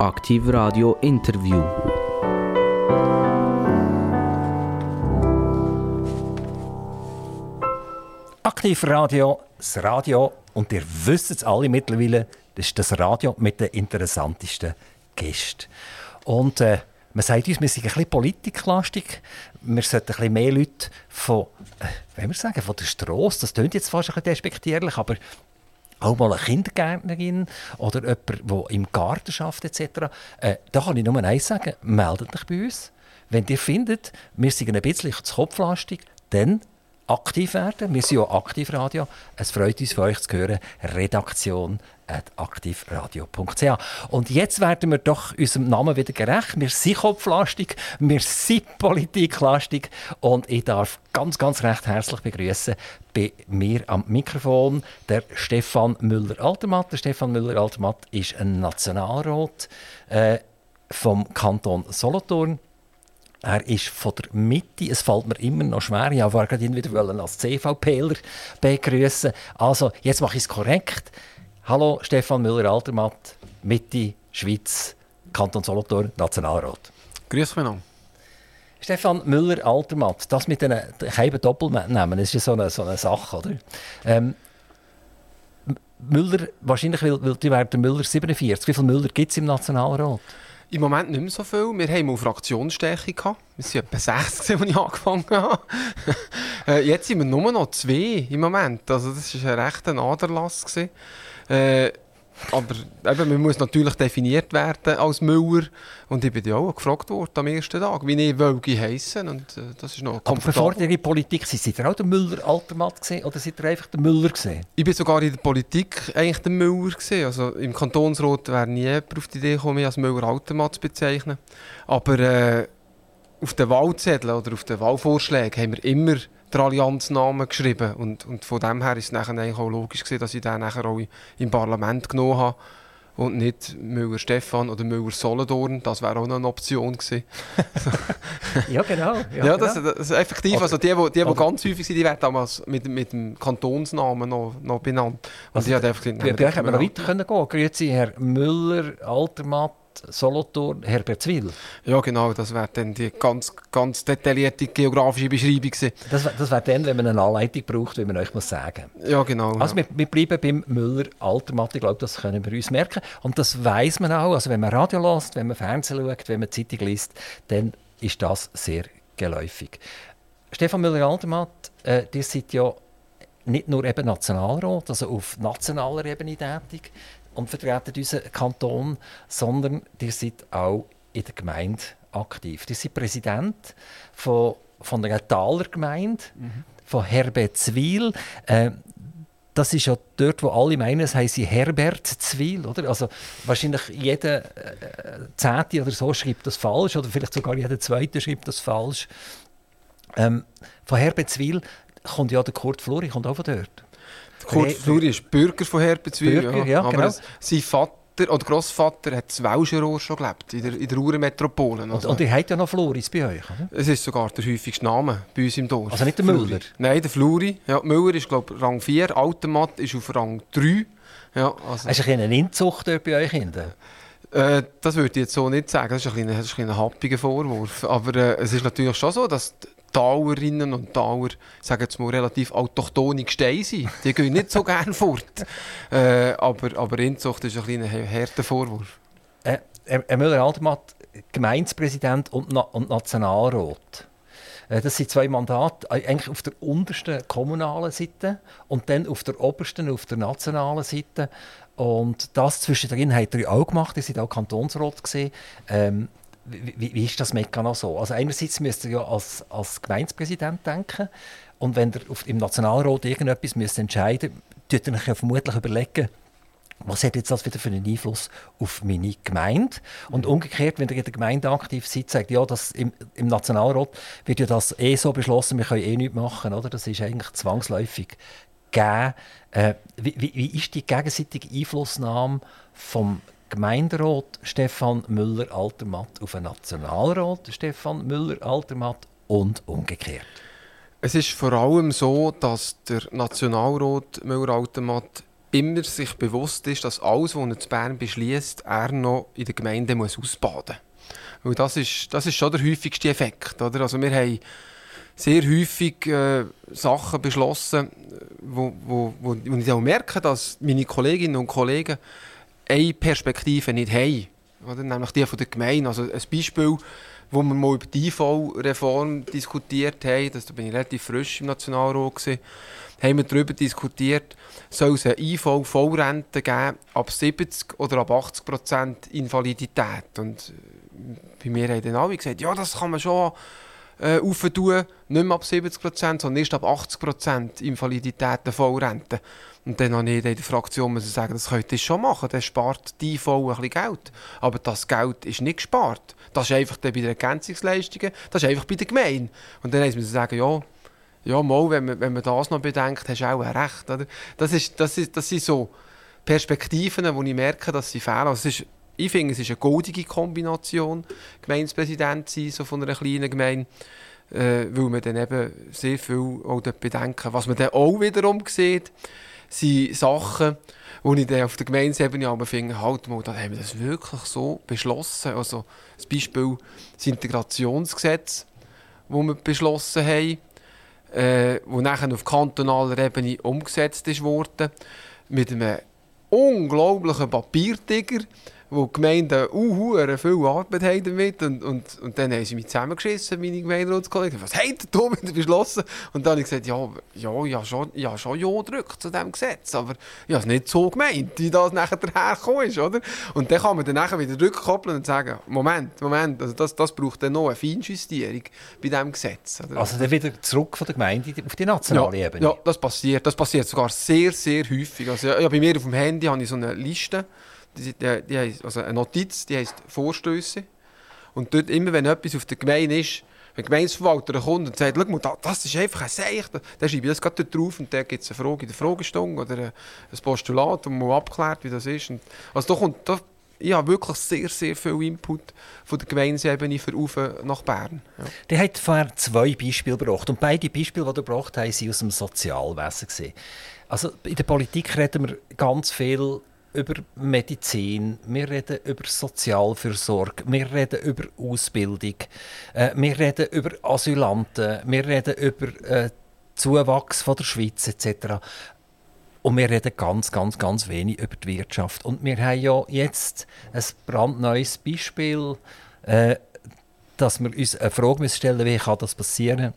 Aktiv Radio Interview. Aktiv Radio, das Radio, und ihr wisst es alle mittlerweile, das ist das Radio mit den interessantesten Gästen. Und äh, man sagt uns, wir sind ein bisschen politiklastig. Wir sollten ein bisschen mehr Leute von, äh, wie wir sagen, von der Straße, das klingt jetzt fast ein bisschen despektierlich, aber auch mal eine Kindergärtnerin oder jemand, der im Garten arbeitet etc. Äh, da kann ich nur eins sagen, meldet euch bei uns. Wenn ihr findet, wir sind ein bisschen zu kopflastig, dann aktiv werden. Wir sind ja Aktivradio. Es freut uns, von euch zu hören. Redaktion aktivradio.ch. Und jetzt werden wir doch unserem Namen wieder gerecht. Wir sind kopflastig, wir sind politiklastig und ich darf ganz, ganz recht herzlich begrüßen bei mir am Mikrofon der Stefan Müller-Altermatt. Der Stefan Müller-Altermatt ist ein Nationalrat äh, vom Kanton Solothurn. Er ist von der Mitte. Es fällt mir immer noch schwer. Ich wollte ihn wieder als CVPler begrüßen. Also, jetzt mache ich es korrekt. Hallo, Stefan Müller-Altermatt, Mitte, Schweiz, Kanton Solothurn, Nationalrat. Grüß mich noch. Stefan Müller-Altermatt, das mit den Scheiben Doppelnamen, das ist ja so eine, so eine Sache, oder? Ähm, Müller, wahrscheinlich, weil, weil die werden Müller 47. Wie viele Müller gibt es im Nationalrat? Im Moment nicht mehr so viel. Wir haben mal Fraktionsstärke. Wir waren etwa sechs, als ich angefangen habe. Äh, jetzt sind wir nur noch zwei im Moment. Also das war ein rechter Aderlass. Äh, aber eben, man muss natürlich definiert werden als Müller. Und ich bin ja auch gefragt worden am ersten Tag, wie ich Wölgi heissen und äh, das ist noch Aber bevor ihr in Politik seid, seid ihr auch der Müller-Altermatt oder seid ihr einfach der Müller gewesen? Ich bin sogar in der Politik eigentlich der Müller gewesen. Also im Kantonsrat wäre nie jemand auf die Idee gekommen, mich als Müller-Altermatt zu bezeichnen. Aber äh, auf den Wahlzetteln oder auf den Wahlvorschlägen haben wir immer den Allianznamen geschrieben. Und, und von dem her ist es nachher eigentlich auch logisch gewesen, dass ich den nachher auch im Parlament genommen habe. Und nicht Müller-Stefan oder Müller-Solothurn, das wäre auch noch eine Option gewesen. ja, genau. Ja, ja das, das, ist effektiv. also die, die, die, die ganz häufig sind, die werden damals mit, mit dem Kantonsnamen noch, noch benannt. Und also, die hat einfach gesagt, bei euch hätten wir noch weiter können gehen. Grüezi, Herr Müller, Altermatt, Solothurn, Herbertswil. Ja, genau, das wäre dann die ganz, ganz detaillierte geografische Beschreibung gewesen. Das, das wäre dann, wenn man eine Anleitung braucht, wie man euch muss sagen Ja, genau. Also ja. wir, wir, bleiben beim Müller Altermatt, ich glaube, das können wir uns merken. Und das weiß man auch, also wenn man Radio lässt, wenn man Fernsehen schaut, wenn man Zeitung liest, dann ist das sehr geläufig. Stefan Müller-Altermatt, äh, ihr seid ja nicht nur eben Nationalrat, also auf nationaler Ebene tätig, und vertreten unseren Kanton, sondern ihr seid auch in der Gemeinde aktiv. Ihr seid Präsident von, von einer Taler Gemeinde, mhm. von Herbertswil. Äh, das ist ja dort, wo alle meinen, es heisst Herbert Zwil, oder? Also wahrscheinlich jeder äh, Zehnte oder so schreibt das falsch, oder vielleicht sogar jeder Zweite schreibt das falsch. Ähm, von Herbert Zwil kommt ja der Kurt Flori, kommt auch von dort. Kurt Fluri ist Bürger von Herpenzwil. Bürger, ja, ja aber genau. sein Vater oder Grossvater hat in Welscherohr schon gelebt, in der, in der Ruhrmetropole. Also. Und, und ihr habt ja noch Floris bei euch, oder? Es ist sogar der häufigste Name bei uns im Dorf. Also nicht der Müller? Nein, der Fluri. Ja, Müller ist glaube ich Rang 4, Automat ist auf Rang 3. Ja, also. Hast du ein eine Inzucht bei euch hinten? Äh, das würde ich jetzt so nicht sagen. Das ist ein, ein, ein, ein happiger Vorwurf. Aber äh, es ist natürlich schon so, dass Tauerinnen und Tauer, sagen jetzt mal, relativ autochtone Gesteine sind. Die gehen nicht so gerne fort. Äh, aber, aber Inzucht ist ein, ein harter Vorwurf. Äh, Herr Müller-Altermatt, Gemeindepräsident und, Na und Nationalrat. Äh, das sind zwei Mandate, äh, eigentlich auf der untersten kommunalen Seite und dann auf der obersten, auf der nationalen Seite. Und das zwischendrin hat er auch gemacht, ihr seid auch Kantonsrat. Ähm, wie, wie, ist das Mechanismus so? Also einerseits müsst ihr ja als, als Gemeindepräsident denken und wenn ihr auf, im Nationalrat irgendetwas müsst entscheiden müsst, ihr euch ja vermutlich überlegen, was hat jetzt das wieder für einen Einfluss auf meine Gemeinde? Und umgekehrt, wenn ihr in der Gemeinde aktiv seid, sagt ja, das im, im Nationalrat wird ja das eh so beschlossen, wir können eh nichts machen, oder? Das ist eigentlich zwangsläufig gegeben. Äh, wie, wie, wie ist die gegenseitige Einflussnahme vom Gemeinderat Stefan Müller-Altermatt auf den Nationalrat Stefan Müller-Altermatt und umgekehrt? Es ist vor allem so, dass der Nationalrat Müller-Altermatt immer sich bewusst ist, dass alles, was er zu Bern beschließt, er noch in der Gemeinde muss ausbaden muss. Das ist, das ist schon der häufigste Effekt. Oder? Also wir haben sehr häufig äh, Sachen beschlossen, wo, wo, wo, wo ich auch merke, dass meine Kolleginnen und Kollegen eine Perspektive nicht haben. Oder? Nämlich die von der Gemeinde. Also ein Beispiel, wo wir mal über die IV-Reform diskutiert haben, das, da bin ich relativ frisch im Nationalrat, gewesen, haben wir darüber diskutiert, soll es eine IV-Vollrente geben ab 70 oder ab 80 Prozent Invalidität. Und äh, bei mir haben dann alle gesagt, ja, das kann man schon äh, aufentun, nicht mehr ab 70 Prozent, sondern erst ab 80 Prozent Invalidität der Vollrente. Und dann habe ich in der Fraktion müssen sagen, das könnt ihr schon machen, dann spart die voll ein bisschen Geld. Aber das Geld ist nicht gespart. Das ist einfach bei den Ergänzungsleistungen, das ist einfach bei der Gemeinde. Und dann müssen wir sagen, ja, ja mal, wenn man, wenn man das noch bedenkt, hast du auch recht. Oder? Das, ist, das, ist, das sind so Perspektiven, wo ich merke, dass sie fehlen. Also ist, ich finde, es ist eine goldige Kombination, Gemeindepräsident sein, so von einer kleinen Gemeinde, äh, weil man dann eben sehr viel auch bedenken. Was man dann auch wiederum sieht, sind Sachen, wo ich dann auf der Gemeindeebene aber finde, halt mal, haben wir das wirklich so beschlossen. Also das Beispiel das Integrationsgesetz, das wir beschlossen haben, äh, wo nachher auf kantonaler Ebene umgesetzt ist worden, mit einem unglaublichen Papiertiger, wo die Gemeinden uh, viel Arbeit haben damit und, und, und dann haben sie mich zusammengeschissen, meine Gemeinderatskollegen. Was habt ihr da wieder beschlossen? Und dann habe ich gesagt, ja, ja, ja schon, ja, schon ja gedrückt zu diesem Gesetz, aber ich habe es nicht so gemeint, wie das nachher dahergekommen ist, oder? Und dann kann man dann nachher wieder rückkoppeln und sagen, Moment, Moment, also das, das braucht dann noch eine Feinjustierung bei diesem Gesetz. Oder? Also dann wieder zurück von der Gemeinde auf die nationale ja, Ebene? Ja, das passiert, das passiert sogar sehr, sehr häufig. Also ja, bei mir auf dem Handy habe ich so eine Liste, die, die, heisst, also eine Notiz, die heisst Vorstöße. Und dort, immer wenn etwas auf der Gemeinde ist, wenn der Gemeindeverwalter kommt und sagt, mal, das ist einfach ein Seich, dann schreibe ich das gerade drauf und dann gibt es eine Frage in der Fragestunde oder ein Postulat, wo man abklärt, wie das ist. Und, also da kommt, da, ich habe wirklich sehr, sehr viel Input von der Gemeindeebene für Ufe nach Bern. Ja. Der hat vorher zwei Beispiele gebracht und beide Beispiele, die er gebracht hat, waren aus dem Sozialwesen. Also in der Politik reden wir ganz viel über Medizin, wir reden über Sozialfürsorge, wir reden über Ausbildung, äh, wir reden über Asylanten, wir reden über äh, Zuwachs von der Schweiz etc. Und wir reden ganz, ganz, ganz wenig über die Wirtschaft. Und wir haben ja jetzt ein brandneues Beispiel, äh, dass wir uns eine Frage stellen wie kann das passieren,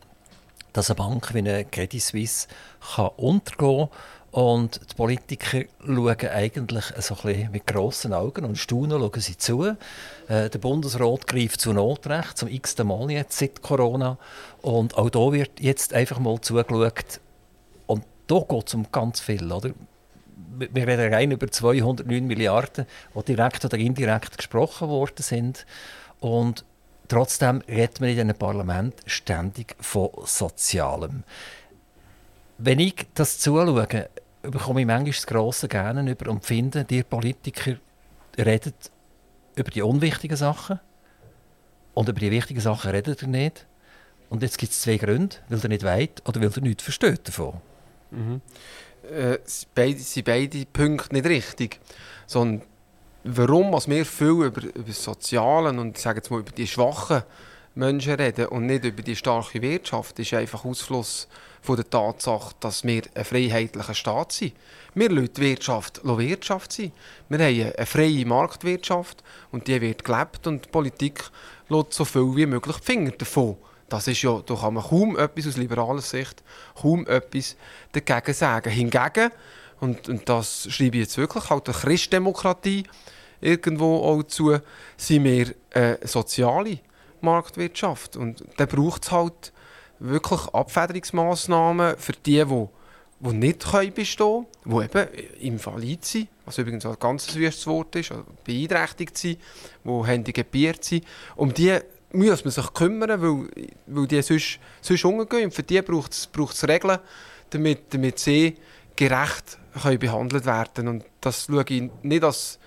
dass eine Bank wie eine Credit Suisse kann untergehen kann und die Politiker schauen eigentlich so mit grossen Augen und staunen schauen sie zu. Äh, der Bundesrat greift zu Notrecht, zum x Mal jetzt seit Corona. Und auch da wird jetzt einfach mal zugeschaut. Und da geht es um ganz viel. Oder? Wir reden rein über 209 Milliarden, die direkt oder indirekt gesprochen worden sind. Und trotzdem redet man in diesem Parlament ständig von Sozialem. Wenn ich das zuschaue, bekomme ich manchmal das grosse Gerne über und finde, die Politiker reden über die unwichtigen Sachen und über die wichtigen Sachen redet ihr nicht. Und jetzt gibt es zwei Gründe, weil er nicht weit oder weil er nichts versteht davon. Mhm. Äh, beide, sind beide Punkte nicht richtig. Sondern warum was wir viel über, über das Soziale und ich mal über die schwachen Menschen reden und nicht über die starke Wirtschaft, ist einfach Ausfluss von der Tatsache, dass wir ein freiheitlicher Staat sind. Wir lassen die Wirtschaft Wirtschaft sein. Wir haben eine freie Marktwirtschaft und die wird gelebt und die Politik lässt so viel wie möglich die Finger davon. Das ist ja, da kann man kaum etwas aus liberaler Sicht, kaum etwas dagegen sagen. Hingegen, und, und das schreibe ich jetzt wirklich, halt der Christdemokratie irgendwo auch zu, sind wir eine soziale Marktwirtschaft. Und da braucht es halt wirklich Abfederungsmaßnahmen für die, die, die nicht können bestehen können, die eben invalid sind, was übrigens ein ganz wüstes Wort ist, also beeinträchtigt sind, die handicapiert sind. Um die muss man sich kümmern, weil, weil die sonst, sonst umgehen. Und für die braucht es Regeln, damit, damit sie gerecht können behandelt werden Und das schaue ich nicht als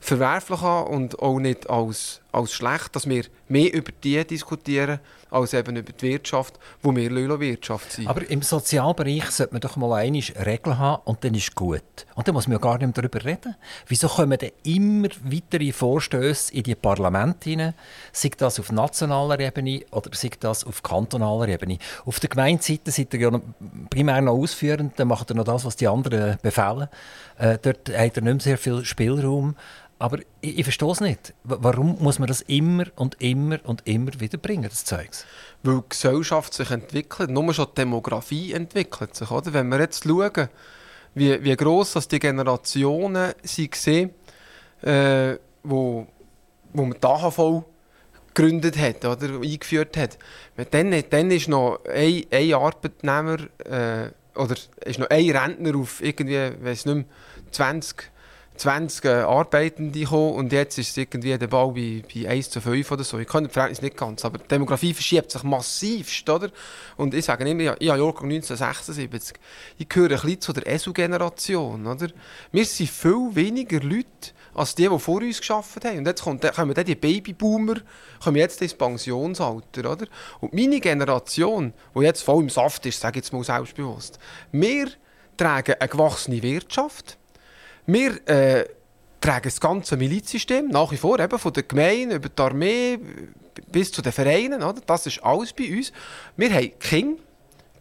verwerflich an und auch nicht als, als schlecht, dass wir mehr über die diskutieren, als eben über die Wirtschaft, wo wir Wirtschaft sind. Aber im Sozialbereich sollte man doch mal einmal Regeln haben und dann ist gut. Und dann muss man ja gar nicht mehr darüber reden. Wieso kommen denn immer weitere Vorstöße in die Parlamente hinein? Sei das auf nationaler Ebene oder sei das auf kantonaler Ebene? Auf der Gemeindeseite seid ihr ja primär noch ausführend, dann macht ihr noch das, was die anderen befehlen. Äh, dort hat er nicht mehr sehr viel Spielraum. Aber ich, ich verstehe es nicht. Warum muss man das immer und immer und immer wieder bringen, das Zeugs? Weil die Gesellschaft sich entwickelt. Nur schon die Demografie entwickelt sich. Oder? Wenn wir jetzt schauen, wie, wie gross das die Generationen waren, äh, wo, wo man die AHV gegründet hat oder eingeführt hat. Dann, dann ist noch ein, ein Arbeitnehmer äh, oder ist noch ein Rentner auf irgendwie, weiß nicht mehr, 20 20 äh, Arbeitende gekommen und jetzt ist irgendwie der Ball bei, bei 1 zu 5 oder so. Ich kann das Verhältnis nicht ganz, aber die Demografie verschiebt sich massivst, oder? Und ich sage immer, ich habe Jahrgang 1976. Ich gehöre ein bisschen zu der ESU-Generation, oder? Wir sind viel weniger Leute als die, die vor uns geschafft haben. Und jetzt kommt, kommen dann die Babyboomer kommen jetzt ins Pensionsalter, oder? Und meine Generation, die jetzt voll im Saft ist, sage ich jetzt mal selbstbewusst, wir tragen eine gewachsene Wirtschaft, wir äh, tragen das ganze Milizsystem nach wie vor, eben von der Gemeinde über die Armee bis zu den Vereinen. Oder? Das ist alles bei uns. Wir haben Kinder,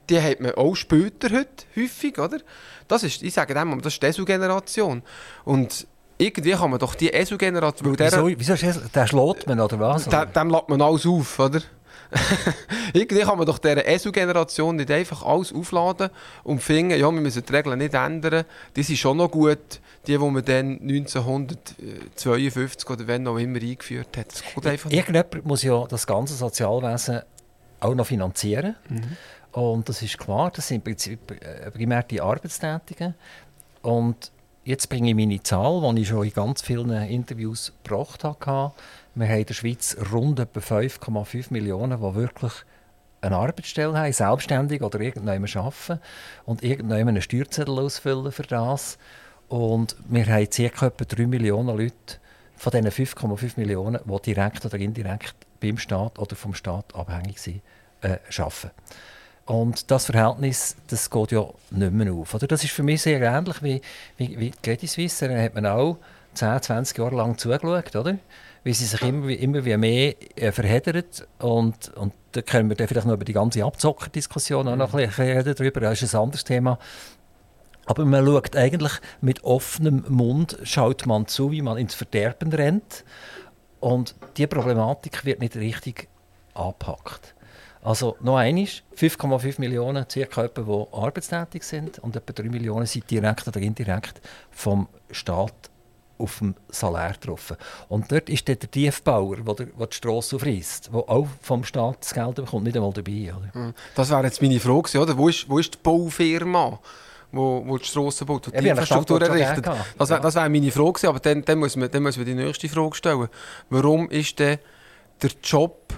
die hat man auch später heute häufig. Oder? Das ist, ich sage dem, das ist die ESU-Generation. Und irgendwie kann man doch die ESU-Generation... Wieso, wieso ist das, der schlägt man, oder was? Dem, dem lässt man alles auf, oder? Irgendwie kann man doch dieser ESU-Generation nicht einfach alles aufladen und finden, ja, wir müssen die Regeln nicht ändern. Die sind schon noch gut, die, die man dann 1952 oder wenn auch immer eingeführt hat. Das geht einfach nicht. Irgendjemand muss ja das ganze Sozialwesen auch noch finanzieren. Mhm. Und das ist klar, das sind äh, primär die Arbeitstätigen. Und jetzt bringe ich meine Zahl, die ich schon in ganz vielen Interviews gebracht habe. Wir haben in der Schweiz rund etwa 5,5 Millionen, die wirklich eine Arbeitsstelle haben, selbstständig oder irgendjemand arbeiten und irgendjemand einen Steuerzettel ausfüllen für das. Und wir haben ca. etwa 3 Millionen Leute von diesen 5,5 Millionen, die direkt oder indirekt beim Staat oder vom Staat abhängig sind, äh, arbeiten. Und das Verhältnis, das geht ja nicht mehr auf. Oder? Das ist für mich sehr ähnlich wie, wie, wie Credit Suisse. Da hat man auch 10, 20 Jahre lang zugeschaut, oder? Wie sie sich immer, immer wie mehr äh, verheddert. Und, und da können wir dann vielleicht noch über die ganze Abzockerdiskussion auch noch ein bisschen reden darüber. Das ist ein anderes Thema. Aber man schaut eigentlich mit offenem Mund, schaut man zu, wie man ins Verderben rennt. Und diese Problematik wird nicht richtig angepackt. Also noch einmal, 5,5 Millionen circa, die arbeitstätig sind und etwa 3 Millionen sind direkt oder indirekt vom Staat auf dem Salär getroffen. Und dort ist der Tiefbauer, der, der die Strasse aufreißt, der auch vom Staat das Geld bekommt, nicht einmal dabei. Oder? Hm. Das wäre jetzt meine Frage, oder? Wo, ist, wo ist die Baufirma? Wo, wo die Strassen baut, die, ja, die Infrastruktur errichtet. Das wäre wär meine Frage, aber dann, dann, muss man, dann muss man die nächste Frage stellen. Warum ist denn der Job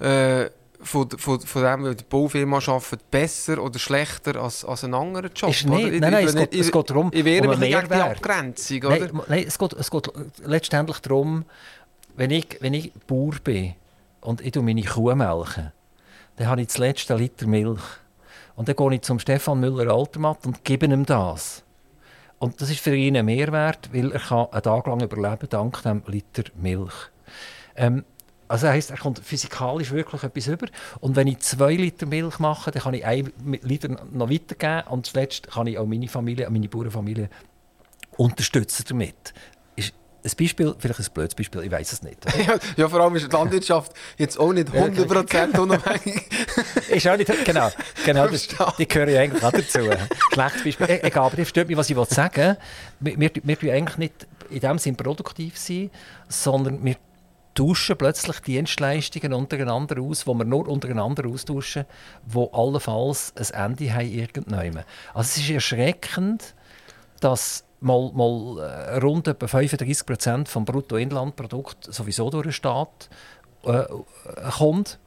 äh, von, von, von dem, wie die Baufirma arbeitet, besser oder schlechter als, als ein anderer Job? Ist nicht. Nein, nein, es, geht, es geht darum, ich wehre um mich gegen die Abgrenzung, oder? Nein, nein es, geht, es geht letztendlich darum, wenn ich, wenn ich Bauer bin und ich meine Kuh melken, dann habe ich das letzte Liter Milch. Und dann gehe ich zum Stefan Müller-Altermatt und gebe ihm das. Und das ist für ihn ein Mehrwert, weil er kann einen Tag lang überleben dank dem Liter Milch. Ähm, also heisst, er kommt physikalisch wirklich etwas über. Und wenn ich zwei Liter Milch mache, dann kann ich einen Liter noch weitergeben und zuletzt kann ich auch meine Familie, meine Bauernfamilie unterstützen damit. Ist ein Beispiel, vielleicht ein blödes Beispiel, ich weiß es nicht. Ja, ja, vor allem ist die Landwirtschaft jetzt auch nicht 100% unabhängig. ist auch nicht, genau, genau das, die gehören ja eigentlich auch dazu. Schlechtes Beispiel. E-, egal, aber das versteht mich, was ich sagen will. Wir, wir, wir eigentlich nicht in dem Sinn produktiv sein, sondern wir tauschen plötzlich Dienstleistungen untereinander aus, wo wir nur untereinander austauschen, wo allenfalls ein Ende haben irgendwann. Also es ist erschreckend, dass mal, mal äh, rund etwa 35 Prozent vom Bruttoinlandprodukt sowieso durch den Staat äh, kommt.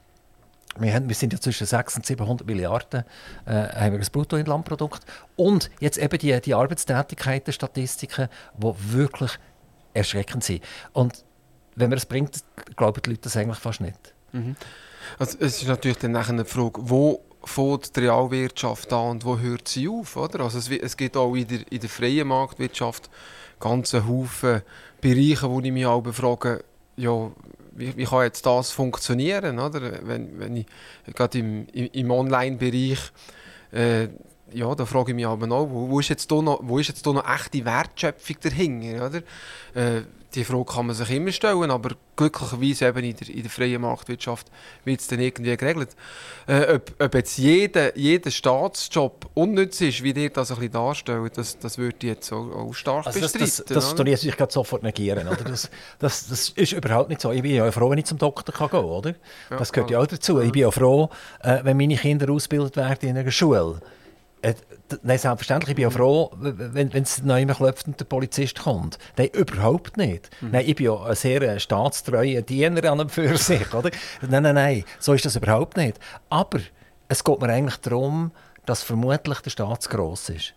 Wir, haben, wir, sind ja zwischen 600 und 700 Milliarden äh, haben wir das Bruttoinlandprodukt. Und jetzt eben die, die Arbeitstätigkeiten, Statistiken, die wirklich erschreckend sind. Und wenn man es bringt, glauben die Leute das eigentlich fast nicht. Mhm. Also es ist natürlich dann nachher eine Frage, wo fängt die Realwirtschaft an und wo hört sie auf? Oder? Also es, es gibt auch in der, in der freien Marktwirtschaft ganze Haufen Bereiche, wo ich mich auch frage, ja, wie, wie kann jetzt das funktionieren? Oder? Wenn, wenn ich gerade im, im Online-Bereich äh, ja, da frage ich mich aber wo, wo, ist jetzt da noch, wo ist jetzt da noch echte Wertschöpfung dahinter? Oder? Äh, die Frage kann man sich immer stellen, aber glücklicherweise eben in der, in der freien Marktwirtschaft wird es dann irgendwie geregelt. Äh, ob, ob, jetzt jeder, jeder Staatsjob unnütz ist, wie ihr das ein bisschen darstellt, das, das würde ich jetzt auch, auch stark also das, bestreiten. Das, das, das ich gerade sofort negieren. Oder? Das, das, das ist überhaupt nicht so. Ich bin ja froh, wenn ich zum Doktor kann gehen kann. Oder? Das gehört ja auch dazu. Ich bin ja froh, äh, wenn meine Kinder ausgebildet werden in einer Schule. Äh, nein, selbstverständlich. Ich bin ja froh, wenn, es neu klopft und der Polizist kommt. Nein, überhaupt nicht. Mhm. Nein, ich bin ja ein sehr äh, staatstreuer Diener an und für sich. Oder? Nein, nein, nein, so ist das überhaupt nicht. Aber es geht mir eigentlich darum, dass vermutlich der Staat zu gross ist.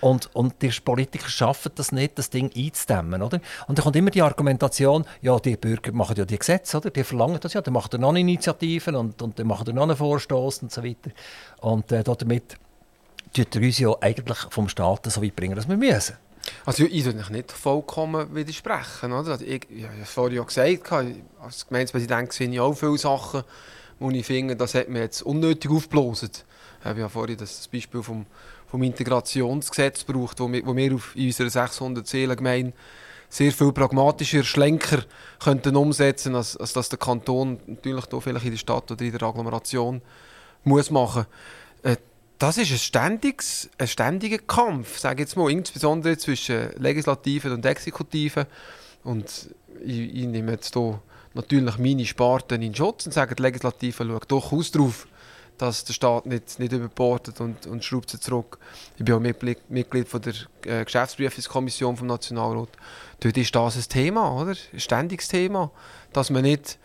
Und, und die Politiker schaffen das nicht, das Ding einzudämmen. Oder? Und dann kommt immer die Argumentation, ja, die Bürger machen ja die Gesetze, oder? die verlangen das ja, dann machen noch Initiativen und, und dann machen noch einen Vorstoß und so weiter. Und äh, damit tut er uns ja eigentlich vom Staat so weit bringen, dass wir müssen. Also ich würde nicht vollkommen widersprechen. Oder? Also ich, ich habe vorhin ja gesagt, als Gemeindepräsident sehe ich auch viele Sachen, wo ich finde, das hat mir jetzt unnötig aufgeblasen. Ich habe ja vorhin das Beispiel vom, vom Integrationsgesetz gebraucht, wo wir, wo wir auf, unserer 600 Seelengemeinde sehr viel pragmatischer Schlenker könnten umsetzen, als, als das der Kanton natürlich hier vielleicht in der Stadt oder in der Agglomeration muss machen. Äh, das ist ein, ständiges, ein ständiger Kampf, sage jetzt mal, insbesondere zwischen Legislativen und Exekutiven. Und ich, ich nehme jetzt hier natürlich meine Sparten in Schutz und sage, die Legislative schaut durchaus darauf, dass der Staat nicht, nicht überbordet und, und schraubt sie zurück. Ich bin auch Mitglied, Mitglied von der äh, Geschäftsprüfungskommission vom Nationalrat. Dort ist das ein Thema, oder? ein ständiges Thema, dass man nicht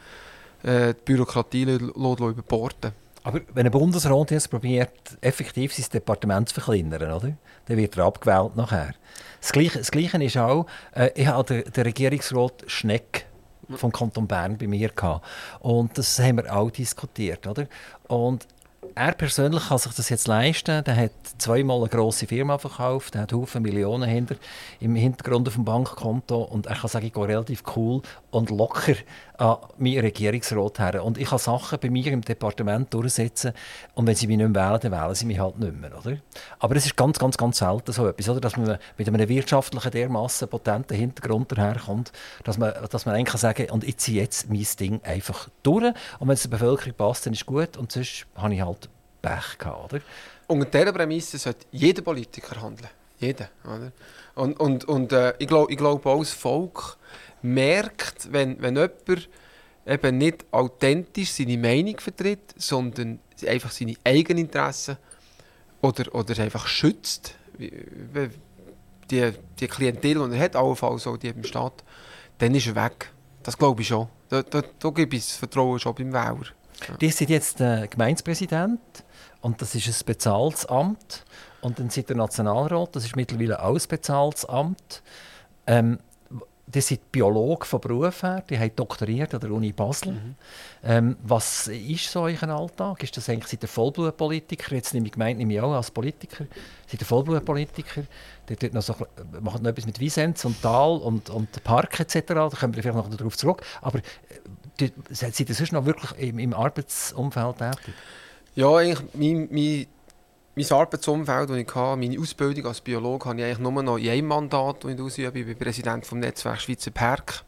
äh, die Bürokratie überborden lässt. Aber wenn ein Bundesrat jetzt probiert, effektiv sein Departement zu verkleinern, oder? dann wird er abgewählt nachher. Das Gleiche, das Gleiche ist auch, äh, ich hatte den, den Regierungsrat Schneck vom Kanton Bern bei mir gehabt. Und das haben wir auch diskutiert. Oder? Und er persönlich kann sich das jetzt leisten. Der hat zweimal eine grosse Firma verkauft, der hat Haufen Millionen hinter, im Hintergrund auf dem Bankkonto und er kann sagen, ich gehe relativ cool und locker an meinen Regierungsrat her. Und ich kann Sachen bei mir im Departement durchsetzen und wenn sie mich nicht mehr wählen, dann wählen sie mich halt nicht mehr. Oder? Aber es ist ganz, ganz, ganz selten so etwas, oder? dass man mit einem wirtschaftlichen, dermassen potenten Hintergrund daherkommt, dass man, dass man eigentlich kann sagen und ich ziehe jetzt mein Ding einfach durch und wenn es der Bevölkerung passt, dann ist es gut und sonst habe ich halt Pech gehabt. Oder? Unter dieser Prämisse sollte jeder Politiker handeln. Jeder. Oder? Und, und, und äh, ich glaube ich glaub auch, das Volk merkt, wenn, wenn jemand eben nicht authentisch seine Meinung vertritt, sondern einfach seine eigenen Interessen oder, oder einfach schützt, die, die Klientel, die er hat, allenfalls auch die im Staat, dann ist er weg. Das glaube ich schon. Da, da, da gebe ich das Vertrauen schon beim Wähler. Ja. Die sind jetzt der Gemeindepräsident und das ist ein bezahltes Amt. Und dann sind der Nationalrat, das ist mittlerweile auch ein bezahltes Amt. Ähm, die sind Biologen von Beruf her, die haben doktoriert an der Uni Basel. Mhm. Ähm, was ist so euer Alltag? Ist das eigentlich, seid ihr Vollblutpolitiker? Jetzt nehme ich gemeint, nehme ich auch als Politiker. Seid ihr Vollblutpolitiker? Die noch so, machen noch etwas mit Wiesens und Tal und, und Park etc. Da kommen wir vielleicht noch darauf zurück. Aber äh, seid ihr sonst noch wirklich im, im Arbeitsumfeld tätig? Ja, eigentlich mein, mein, mein Arbeitsumfeld, das ich hatte, meine Ausbildung als Biologe, habe ich eigentlich nur noch in einem Mandat, das ich ausübe. Ich bin Präsident des Netzwerks Schweizer Park.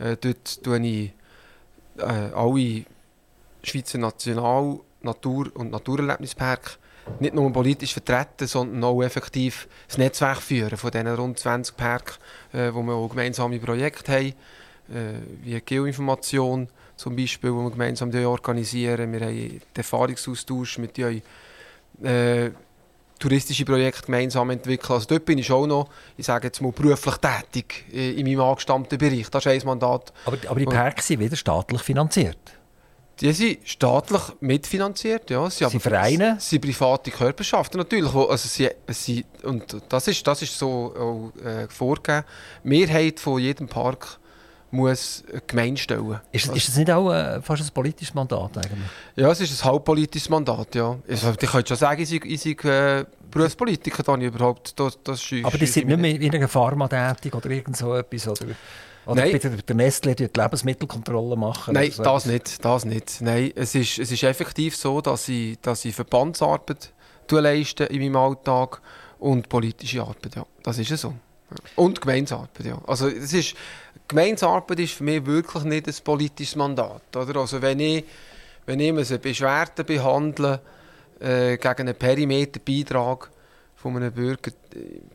Äh, dort tue ich äh, alle Schweizer National-, Natur- und Naturerlebnispark nicht nur politisch vertreten, sondern auch effektiv das Netzwerk führen von diesen rund 20 Parks, äh, wo wir auch gemeinsame Projekte haben, äh, wie Geoinformation, zum Beispiel, wo wir gemeinsam organisieren. Wir haben den Erfahrungsaustausch mit euch äh, touristische Projekte gemeinsam entwickeln. Also dort bin ich auch noch, ich sage jetzt mal, beruflich tätig äh, in meinem angestammten Bereich. Das ist ein Mandat. Aber, aber die Parks sind wieder staatlich finanziert? Die sind staatlich mitfinanziert, ja. Sie sind Vereine? Sie sind private Körperschaften, natürlich. Also sie, sie, und das ist, das ist so auch, äh, vorgegeben. Die Mehrheit von jedem Park muss eine Gemeinde stellen. Ist, ist das nicht auch äh, fast ein politisches Mandat eigentlich? Ja, es ist ein halbpolitisches Mandat, ja. Also, ich könnte schon sagen, ich ich sei äh, Berufspolitiker, da ich überhaupt, das, das scheu- Aber die sind nicht mehr in einer Pharma tätig oder irgend so etwas? Oder, oder Nein. der, Nestle die Lebensmittelkontrolle machen? Nein, so das nicht, das nicht. Nein, es ist, es ist effektiv so, dass ich, dass ich Verbandsarbeit leiste in meinem Alltag und politische Arbeit, ja. Das ist es so. Und Gemeinsarbeit, ja. Also es ist, Gemeinsarbeit ist für mich wirklich nicht ein politisches Mandat, oder? Also wenn ich, wenn ich eine Beschwerde behandle äh, gegen einen Perimeterbeitrag von einem Bürger,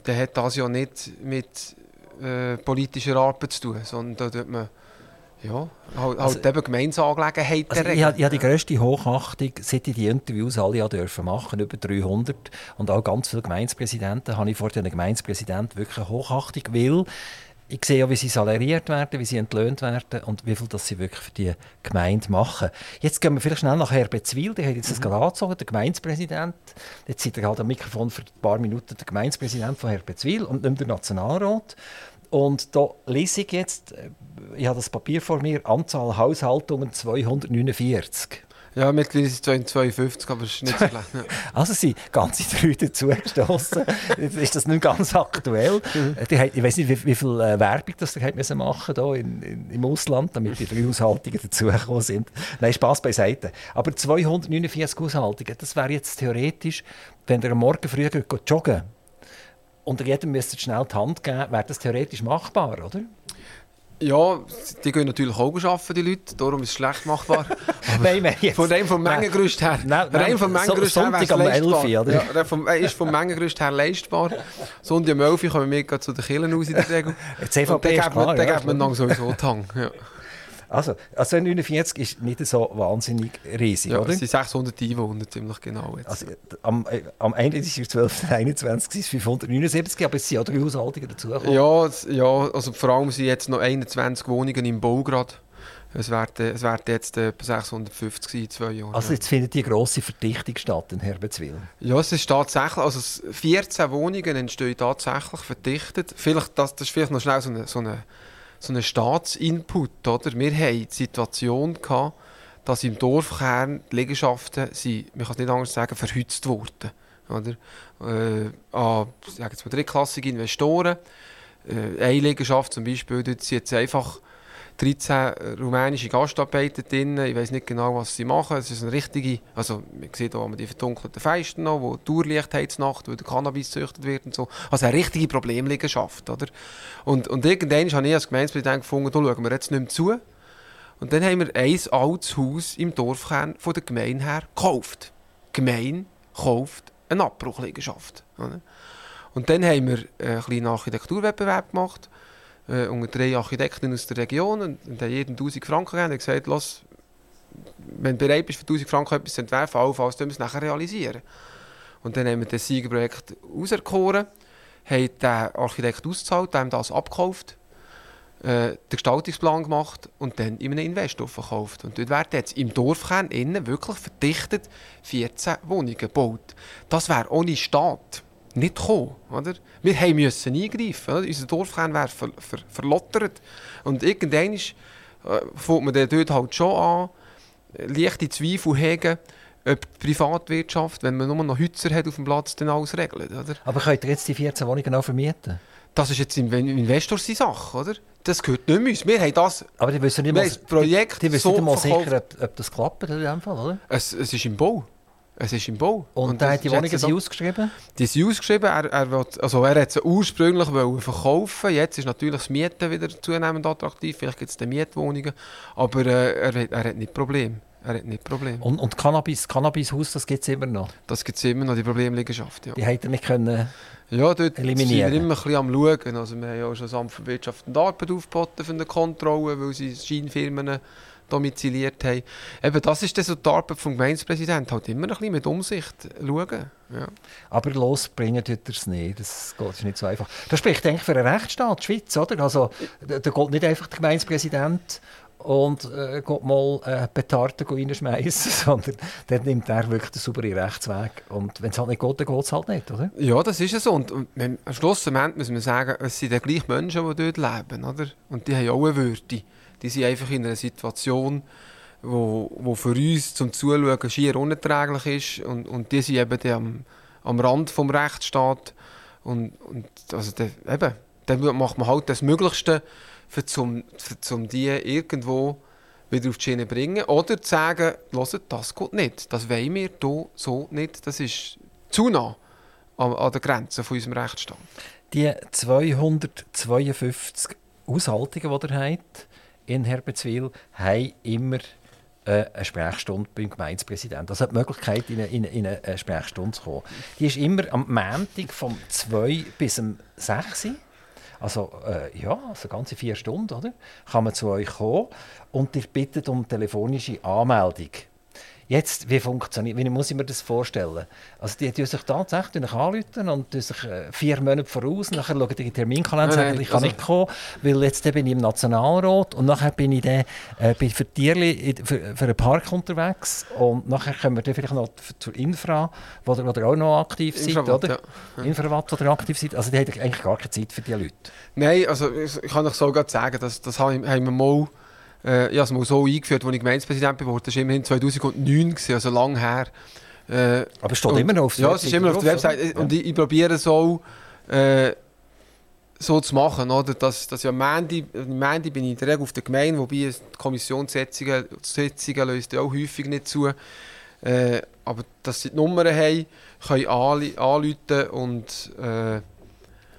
dann hat das ja nicht mit äh, politischer Arbeit zu tun, sondern da man ja, halt, Also- halt eben Gemeindeangelegenheiten Also ich, ich habe die grösste Hochachtung, seit ich die Interviews alle ja dürfen machen, über 300 und auch ganz viele Gemeindepräsidenten, habe ich vor den Gemeindepräsidenten wirklich Hochachtung, weil ich sehe ja, wie sie salariert werden, wie sie entlöhnt werden und wie viel das sie wirklich für die Gemeinde machen. Jetzt gehen wir vielleicht schnell nach Herbezwil, der hat jetzt das gerade angezogen, der Gemeindepräsident. Jetzt seid ihr halt am Mikrofon für ein paar Minuten der Gemeindepräsident von Herbezwil und nicht der Nationalrat. Und da lese ich jetzt, äh, ich habe das Papier vor mir, Anzahl Haushaltungen 249. Ja, mittlerweile sind es 52, aber es ist nicht so. Ja. Also sind ganze drei dazugestoßen. Jetzt ist das nicht ganz aktuell. Äh, die haben- Ich weiß nicht, wie, wie viel äh, Werbung das ihr müssen machen da in, in, im Ausland, damit die drei Haushaltungen dazugekommen sind. Nein, Spaß beiseite. Aber 249 Haushaltungen, das wäre jetzt theoretisch, wenn ihr Morgen früh joggen und jedem müsst schnell die Hand geben, wäre das theoretisch machbar, oder? Ja, die gehen natürlich auch arbeiten, die Leute, darum ist es schlecht machbar. Nein, wir jetzt- Von dem vom Nein. Mengengerüst her. Nein, nein, rein vom so- Mengengerüst her Sonntag wär's am 11 leistbar. Uhr, oder? Ja, der vom, äh, ist vom Mengengerüst her leistbar. Sonntag um 11 Uhr kommen wir zu den Kirchen raus in der Regel. Und CVP dann klar, dann ja, sowieso die Hang. Ja. Also, also 49 ist nicht so wahnsinnig riesig, Ja, oder? es sind 600 Einwohner, ziemlich genau. Jetzt. Also, am, äh, am Ende ist es 1221 sind es 579, aber es sind auch drei Haushaltungen dazugekommen. ja, ja, also vor allem sind jetzt noch 21 Wohnungen im Bau gerade. Es werden, es werden jetzt äh, etwa 650 sein in zwei Jahren. Also jetzt findet die grosse Verdichtung statt in Herbenzwil. Ja, es ist tatsächlich, also es- 14 Wohnungen entstehen tatsächlich verdichtet. Vielleicht, das, das ist vielleicht noch schnell so eine, so eine, so eine Staatsinput, oder? Wir hatten die Situation gehabt, dass im Dorfkern die Liegenschaften sind, man kann es nicht anders sagen, verhützt wurden. Oder? Äh, an, ich sage jetzt mal, drittklassige Investoren. Äh, eine Liegenschaft zum Beispiel, dort sind jetzt einfach 13 rumänische Gastarbeiter drin. Ich weiß nicht genau, was sie machen. Es ist eine richtige, also man sieht auch die verdunkelten Fenster noch, wo Tourlicht hat Nacht, wo der Cannabis gezüchtet wird und so. Also eine richtige Problemliegenschaft, oder? Und, und irgendwann habe ich als Gemeindepräsident gefunden, da schauen wir jetzt nicht mehr zu. Und dann haben wir ein altes Haus im Dorfkern von der Gemeinde her gekauft. Die Gemeinde kauft eine Abbruchliegenschaft. Oder? Und dann haben wir einen kleinen Architekturwettbewerb gemacht äh, unter drei Architekten aus der Region und, und haben jedem 1000 Franken gegeben und gesagt, Los, wenn du bereit bist, für 1000 Franken etwas zu entwerfen, allenfalls können wir es nachher realisieren. Und dann haben wir das Siegerprojekt auserkoren, haben den Architekt ausgezahlt, haben das abgekauft, äh, den Gestaltungsplan gemacht und dann in einem Investor verkauft. Und dort werden jetzt im Dorfkern innen wirklich verdichtet 14 Wohnungen gebaut. Das wäre ohne Staat nicht gekommen. Oder? Wir haben müssen eingreifen. Oder? Unser Dorfkern wäre ver ver verlottert. Und irgendwann äh, fängt man dann dort halt schon an, leichte Zweifel hegen, ob die Privatwirtschaft, wenn man nur noch Hützer hat auf dem Platz, dann alles regelt. Oder? Aber könnt ihr jetzt die 14 Wohnungen auch vermieten? Das ist jetzt im Investor seine Sache, oder? Das gehört nicht mehr uns. Wir haben das, Aber die wissen nicht mal, das Projekt die wissen so nicht mal sicher, ob, ob das klappt in dem Fall, oder? Es, es ist im Bau. Es ist im Bau. Und, der das hat die Wohnungen so- ausgeschrieben? Die sind ausgeschrieben. Er, er, will, also er hat sie ursprünglich verkaufen. Jetzt ist natürlich das Mieten wieder zunehmend attraktiv. Vielleicht gibt es dann Mietwohnungen. Aber äh, er, hat- er hat nicht Problem. Er hat nicht Problem. Und, und Cannabis, Cannabishaus, das gibt es immer noch. Das gibt es immer noch, die Problemliegenschaft. Ja, Die hätten ihr nicht können... ja dort Eliminieren. sind wir immer ein bisschen am Schauen. Also wir haben ja schon das Amt für Wirtschaft und Arbeit aufgeboten für eine Kontrolle, weil sie Scheinfirmen domiziliert haben. Eben, das ist so die Arbeit vom Gemeindepräsidenten. Halt immer ein bisschen mit Umsicht schauen. Ja. Aber losbringen tut er es nicht. Das geht ist nicht so einfach. Das spricht eigentlich für einen Rechtsstaat, die Schweiz, oder? Also, da geht nicht einfach der Gemeindepräsident und äh, geht mal äh, Petarden reinschmeißen, sondern dann nimmt er wirklich den sauberen Rechtsweg. Und wenn es halt nicht geht, dann geht es halt nicht, oder? Ja, das ist ja so. Und, und am Schluss muss man sagen, es sind die gleichen Menschen, die dort leben, oder? Und die haben auch eine Würde. Die sind einfach in einer Situation, wo, wo für uns zum Zuschauen schier unerträglich ist. Und, und die sind eben am, am Rand des Rechtsstaats. Und, und also der, eben, dann macht man halt das Möglichste, für zum, für zum die irgendwo wieder auf die Schiene bringen. Oder zu sagen, hört, das geht nicht. Das wollen wir hier so nicht. Das ist zu nah an, an der Grenze von unserem Rechtsstaat. Die 252 Aushaltungen, die ihr habt in Herbertswil, haben immer äh, eine Sprechstunde beim Gemeindepräsidenten. Also die Möglichkeit, in eine, in, in eine Sprechstunde zu kommen. Die ist immer am Montag vom 2 bis um 6 Uhr. Also äh, ja, also ganze vier Stunden, oder? Kann man zu euch kommen und ihr bittet um telefonische Anmeldung. Jetzt, wie funktioniert, wie muss ich mir das vorstellen? Also die tun sich tatsächlich anrufen und sich äh, vier Monate voraus, nachher schauen die Terminkalender und sagen, ich kann also, nicht kommen, weil jetzt bin ich im Nationalrat und nachher bin ich dann äh, bin für Tierli für, für einen Park unterwegs und nachher kommen wir dann vielleicht noch zur Infra, wo ihr, wo ihr auch noch aktiv seid, oder? Ja. Infrawatt, wo ihr aktiv seid. Also die haben eigentlich gar keine Zeit für diese Leute. Nein, also ich kann euch so sagen, dass, das haben wir mal äh, ich habe es mal so eingeführt, als ich Gemeindepräsident bin. Das war immerhin 2009, also lang her. Äh, Aber es steht und, immer noch auf der ja, Website? Ja, es ist immer noch auf der Website. Ja. Und ich, ich probiere so, äh, so zu machen. Oder? Dass, dass ja Mandy, Mandy bin ich in der Regel auf der Gemeinde, wobei die Kommissionssitzungen Sitzungen löst auch häufig nicht zu. Äh, aber dass sie die Nummern haben, können anrufen und... Äh,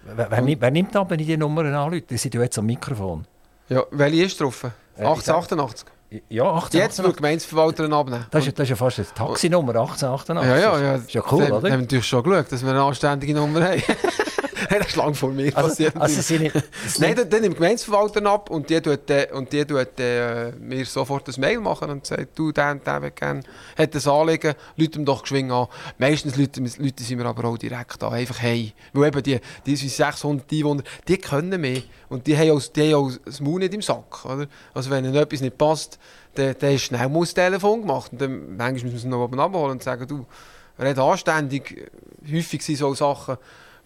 wer, wer, nimmt, wer nimmt aber die Nummern an? Die sind ja jetzt am Mikrofon. Ja, welche ist drauf? 1888? Ja, 1888. Jetzt will die Gemeindeverwalterin abnehmen. Das ist, das ist ja fast eine Taxinummer, 1888. Ja, ja, ja. Ist ja cool, dann, oder? Wir haben natürlich schon geschaut, dass wir eine anständige Nummer haben. das ist lang vor mir also, passiert. Also sie nicht, Nein, dann, dann nimmt die Gemeindeverwalterin ab und die tut, und die tut äh, mir sofort ein Mail machen und sagt, du, der und der gerne, hat das Anliegen, Leute ihm doch geschwingen an. Meistens Leute, Leute sind wir aber auch direkt an, einfach hey. Weil eben die, die 600 Einwohner, die können mehr und die haben auch, die haben auch das Maul nicht im Sack. Oder? Also wenn ihnen etwas nicht passt, dann, dann ist schnell mal das Telefon gemacht und dann manchmal müssen wir noch oben abholen und sagen, du, red anständig. Häufig sind so Sachen,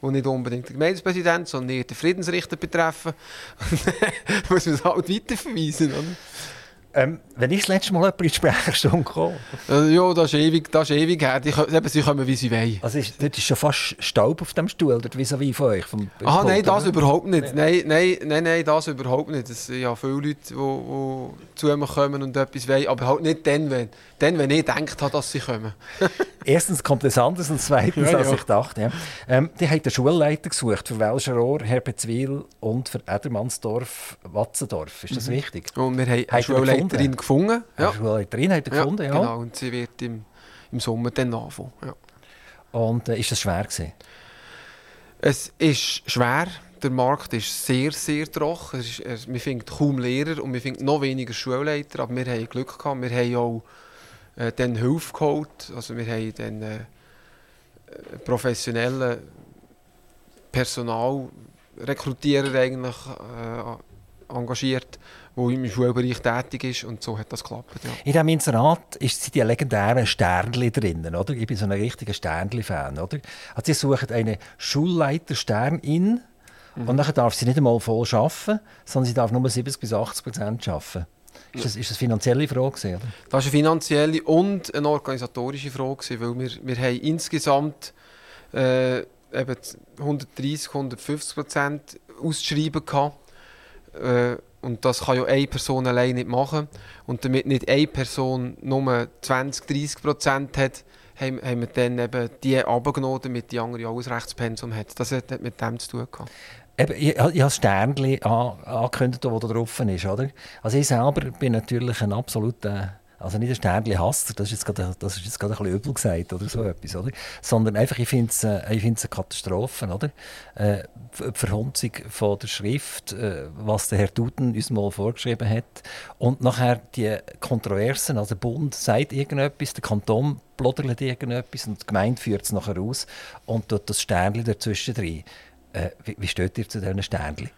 die nicht unbedingt der Gemeindepräsident, sondern eher den Friedensrichter betreffen. muss man es halt weiterverweisen. Oder? Ähm, wenn ich das letzte Mal jemand in die Sprechstunde komme? Äh, ja, das ist ewig, das ist ewig her. Die, eben, sie kommen, wie sie wollen. Also ist, dort ist schon fast Staub auf dem Stuhl, dort vis à von euch? Vom ah, nein, das überhaupt nicht. Nein, nein, nein, nein, das überhaupt nicht. Es sind ja viele Leute, die, die zu mir kommen und etwas wollen, aber halt nicht dann, wenn, dann, wenn ich gedacht habe, dass sie kommen. Erstens kommt es anders und zweitens, ja, als ja. ich dachte. Ja. Ähm, die haben einen Schulleiter gesucht für Welscherohr, Herpetswil und für Edermannsdorf, Watzendorf. Ist das mhm. richtig? Und wir haben gefunden. Ja. Eine Schulleiterin hat er gefunden, ja. Genau, und sie wird im, im Sommer dann anfangen. Ja. Und äh, ist das schwer gewesen? Es ist schwer. Der Markt ist sehr, sehr trocken. Es ist, wir finden kaum Lehrer und wir finden noch weniger Schulleiter. Aber wir haben Glück gehabt. Wir haben auch äh, dann Hilfe geholt. Also wir haben dann äh, professionelle Personal Rekrutierer eigentlich äh, engagiert, der im Schulbereich tätig ist und so hat das geklappt. Ja. In diesem Inserat ist die legendären Sternli drin, oder? Ich bin so ein richtiger Sternli-Fan, oder? Also sie suchen einen Schulleiter Sternin mhm. und dann darf sie nicht einmal voll arbeiten, sondern sie darf nur 70 bis 80 Prozent arbeiten. Ist das, ist das eine finanzielle Frage? Oder? Das war eine finanzielle und eine organisatorische Frage, weil wir, wir haben insgesamt äh, eben 130, 150 Prozent ausschreiben hatten. Äh, und das kann ja eine Person allein nicht machen. Und damit nicht eine Person nur 20, 30 Prozent hat, haben, wir dann eben die abgenommen, damit die andere auch ein Rechtspensum hat. Das hat mit dem zu tun gehabt. Eben, ich, ich habe das Sternchen angekündigt, das da drauf ist. Oder? Also ich selber bin natürlich ein absoluter, also nicht ein Sternchen-Hasser, das ist jetzt gerade, das ist jetzt gerade ein bisschen übel gesagt oder so etwas, oder? sondern einfach, ich finde es äh, eine Katastrophe. Oder? Äh, die Verhunzung von der Schrift, äh, was der Herr Duden uns mal vorgeschrieben hat und nachher die Kontroversen, also der Bund sagt irgendetwas, der Kanton ploddert irgendetwas und die Gemeinde führt es nachher aus und tut das Sternchen dazwischen drin. Äh, wie, wie steht ihr zu diesen Sternchen?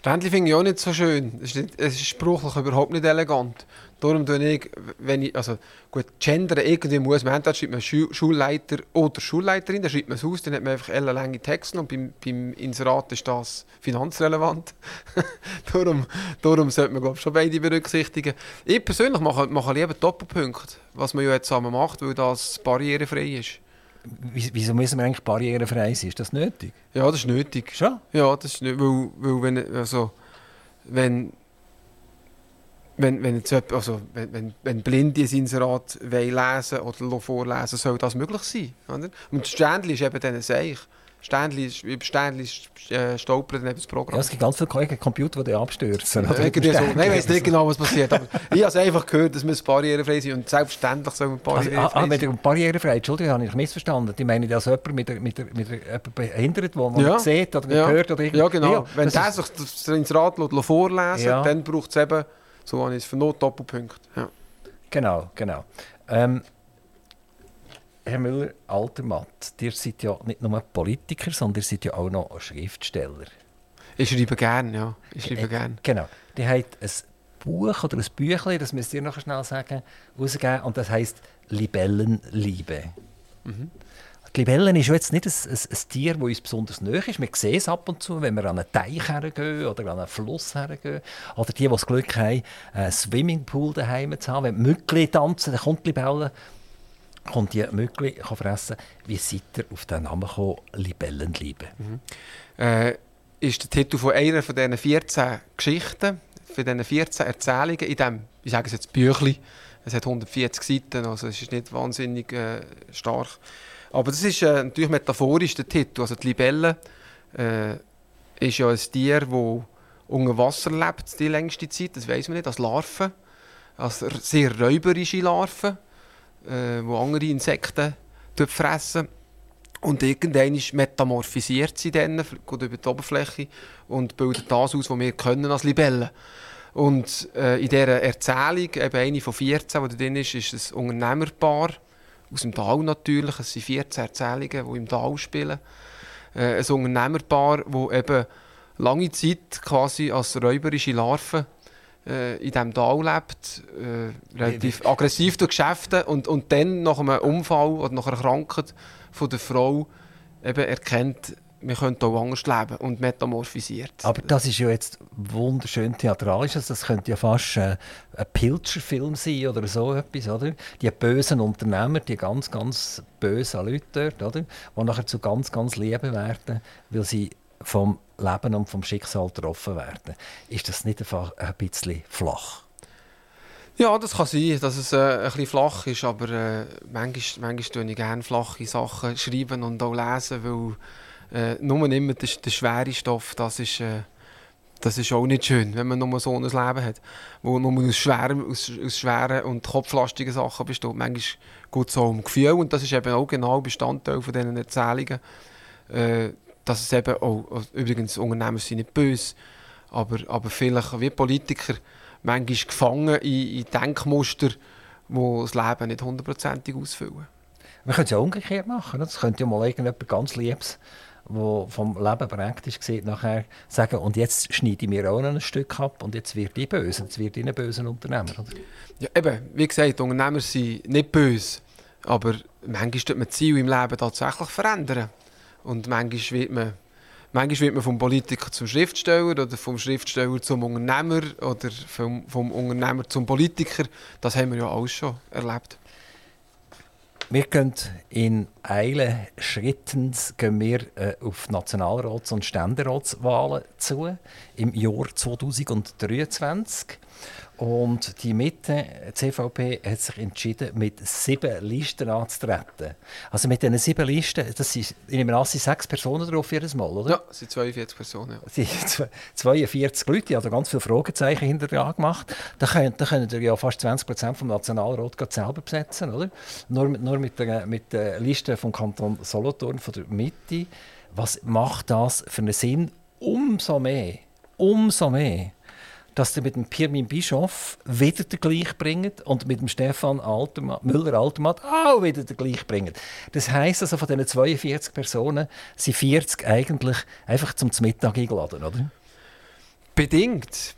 Ständli finde ich auch nicht so schön. Es ist, nicht, es ist sprachlich überhaupt nicht elegant. Darum tue ich, wenn ich, also gut, gendern irgendwie muss man, entweder schreibt man Schu Schulleiter oder Schulleiterin, dann schreibt man es aus, dann hat man einfach ellenlange Texte und beim, beim Inserat ist das finanzrelevant. darum, darum sollte man glaube schon beide berücksichtigen. Ich persönlich mache, mache lieber Doppelpunkte, was man ja jetzt zusammen macht, weil das barrierefrei ist. Wieso müssen wir eigentlich barrierefrei sein? Ist das nötig? Ja, das ist nötig. Schon? Ja, das ist nötig, weil, weil wenn, also, wenn wenn, wenn, jetzt, also, wenn, wenn, wenn Blinde ein Inserat lesen oder vorlesen, soll das möglich sein. Oder? Und das Ständchen ist eben dann Seich. Ständchen, über Ständchen äh, dann eben das Programm. Ja, es gibt ganz viele Computer, die abstürzen. Ja, so. Nein, ich weiß nicht genau, was passiert. Aber ich habe einfach gehört, dass wir barrierefrei sind. Und selbstverständlich soll man barrierefrei also, ah, ah, sein. barrierefrei, Entschuldigung, habe ich missverstanden. Ich meine, dass jemand mit, mit, mit, mit behindert, wo man ja. sieht oder ja. hört. Oder ja, genau. Ja, wenn der sich das Inserat vorlesen ja. dann braucht es eben so habe ich es für Not Doppelpunkt. Ja. Genau, genau. Ähm, Herr Müller, alter Matt, ihr seid ja nicht nur Politiker, sondern ihr seid ja auch noch Schriftsteller. Ich schreibe gerne, ja. Ich schreibe äh, gerne. Genau. Die hat ein Buch oder ein Büchlein, das müsst ihr noch schnell sagen, rausgegeben und das heisst Libellenliebe. Mhm. Die Libellen ist jetzt nicht ein, ein, ein Tier, das uns besonders nahe ist. Wir sehen es ab und zu, wenn wir an einen Teich hergehen oder an einen Fluss hergehen. Oder die, die das Glück haben, einen Swimmingpool daheim zu haben. Wenn Mückli tanzen, dann kommt die Libelle kommt die Mückli fressen. Wie seid ihr auf den Namen gekommen, Libellenliebe? Mhm. Äh, ist der Titel von einer von diesen 14 Geschichten, von diesen 14 Erzählungen in diesem, ich sage es jetzt Büchli. Es hat 140 Seiten, also es ist nicht wahnsinnig äh, stark. Aber das ist äh, natürlich metaphorisch der Titel. Also die Libelle äh, ist ja ein Tier, das unter Wasser lebt die längste Zeit. Das weiß man nicht, als Larve. Als sehr räuberische Larven, äh, die andere Insekten fressen. Und irgendwann metamorphisiert sie dann, geht über die Oberfläche und bildet das aus, was wir können als Libelle. Und äh, in dieser Erzählung, eben eine von 14, die drin ist, ist ein Unternehmerpaar, aus dem Tal natürlich. Es sind 14 Erzählungen, die im Tal spielen. Äh, ein Unternehmerpaar, das eben lange Zeit quasi als räuberische Larven in diesem Tal lebt, äh, relativ aggressiv durch Geschäfte und, und dann nach einem Unfall oder nach einer Krankheit von der Frau eben erkennt, wir könnten auch anders leben und metamorphisiert. Aber das ist ja jetzt wunderschön theatralisch. Also das könnte ja fast äh, ein Pilcher-Film sein oder so etwas, oder? Die bösen Unternehmer, die ganz, ganz bösen Leute dort, oder? Die nachher zu ganz, ganz Lieben werden, weil sie vom Leben und vom Schicksal getroffen werden. Ist das nicht einfach ein bisschen flach? Ja, das kann sein, dass es äh, ein bisschen flach ist, aber äh, manchmal, manchmal tue ich gerne flache Sachen schreiben und auch lesen, weil äh, nur immer der, der schwere Stoff, das ist, äh, das ist auch nicht schön, wenn man nur so ein Leben hat, wo nur aus schweren, aus, aus schweren und kopflastigen Sachen besteht. Manchmal geht es auch um Gefühl und das ist eben auch genau Bestandteil von diesen Erzählungen, äh, dass es eben auch, übrigens Unternehmer sind nicht böse, aber, aber vielleicht wie Politiker manchmal gefangen in, in Denkmuster, die das Leben nicht hundertprozentig ausfüllen. Man könnte es ja umgekehrt machen. Das könnte ja mal irgendjemand ganz Liebes wo vom Leben praktisch gesehen nachher sagen, und jetzt schneide ich mir auch noch ein Stück ab und jetzt wird ich böse, jetzt wird ich ein böser Unternehmer. Oder? Ja, eben, wie gesagt, Unternehmer sind nicht böse, aber manchmal tut man das Ziel im Leben tatsächlich verändern. Und manchmal wird man, manchmal wird man vom Politiker zum Schriftsteller oder vom Schriftsteller zum Unternehmer oder vom, vom Unternehmer zum Politiker. Das haben wir ja alles schon erlebt. Wir gehen in Eile Schritten gehen wir, äh, auf Nationalrats- und Ständeratswahlen zu im Jahr 2023. Und die Mitte, die CVP, hat sich entschieden, mit sieben Listen anzutreten. Also mit diesen sieben Listen, das sind, ich nehme an, sind sechs Personen drauf jedes Mal, oder? Ja, es sind 42 Personen. Ja. Es sind 42 Leute, die haben ganz viele Fragezeichen hinterher gemacht. Da können, da können ja fast 20 Prozent vom Nationalrat selber besetzen, oder? Nur, nur mit, der, mit der Liste vom Kanton Solothurn, von der Mitte. Was macht das für einen Sinn? Umso mehr, umso mehr dass sie mit dem Pirmin Bischof wieder den gleich bringen und mit dem Stefan Müller-Altermatt auch wieder den gleich bringen. Das heisst also, von diesen 42 Personen sind 40 eigentlich einfach zum Mittag eingeladen, oder? Bedingt.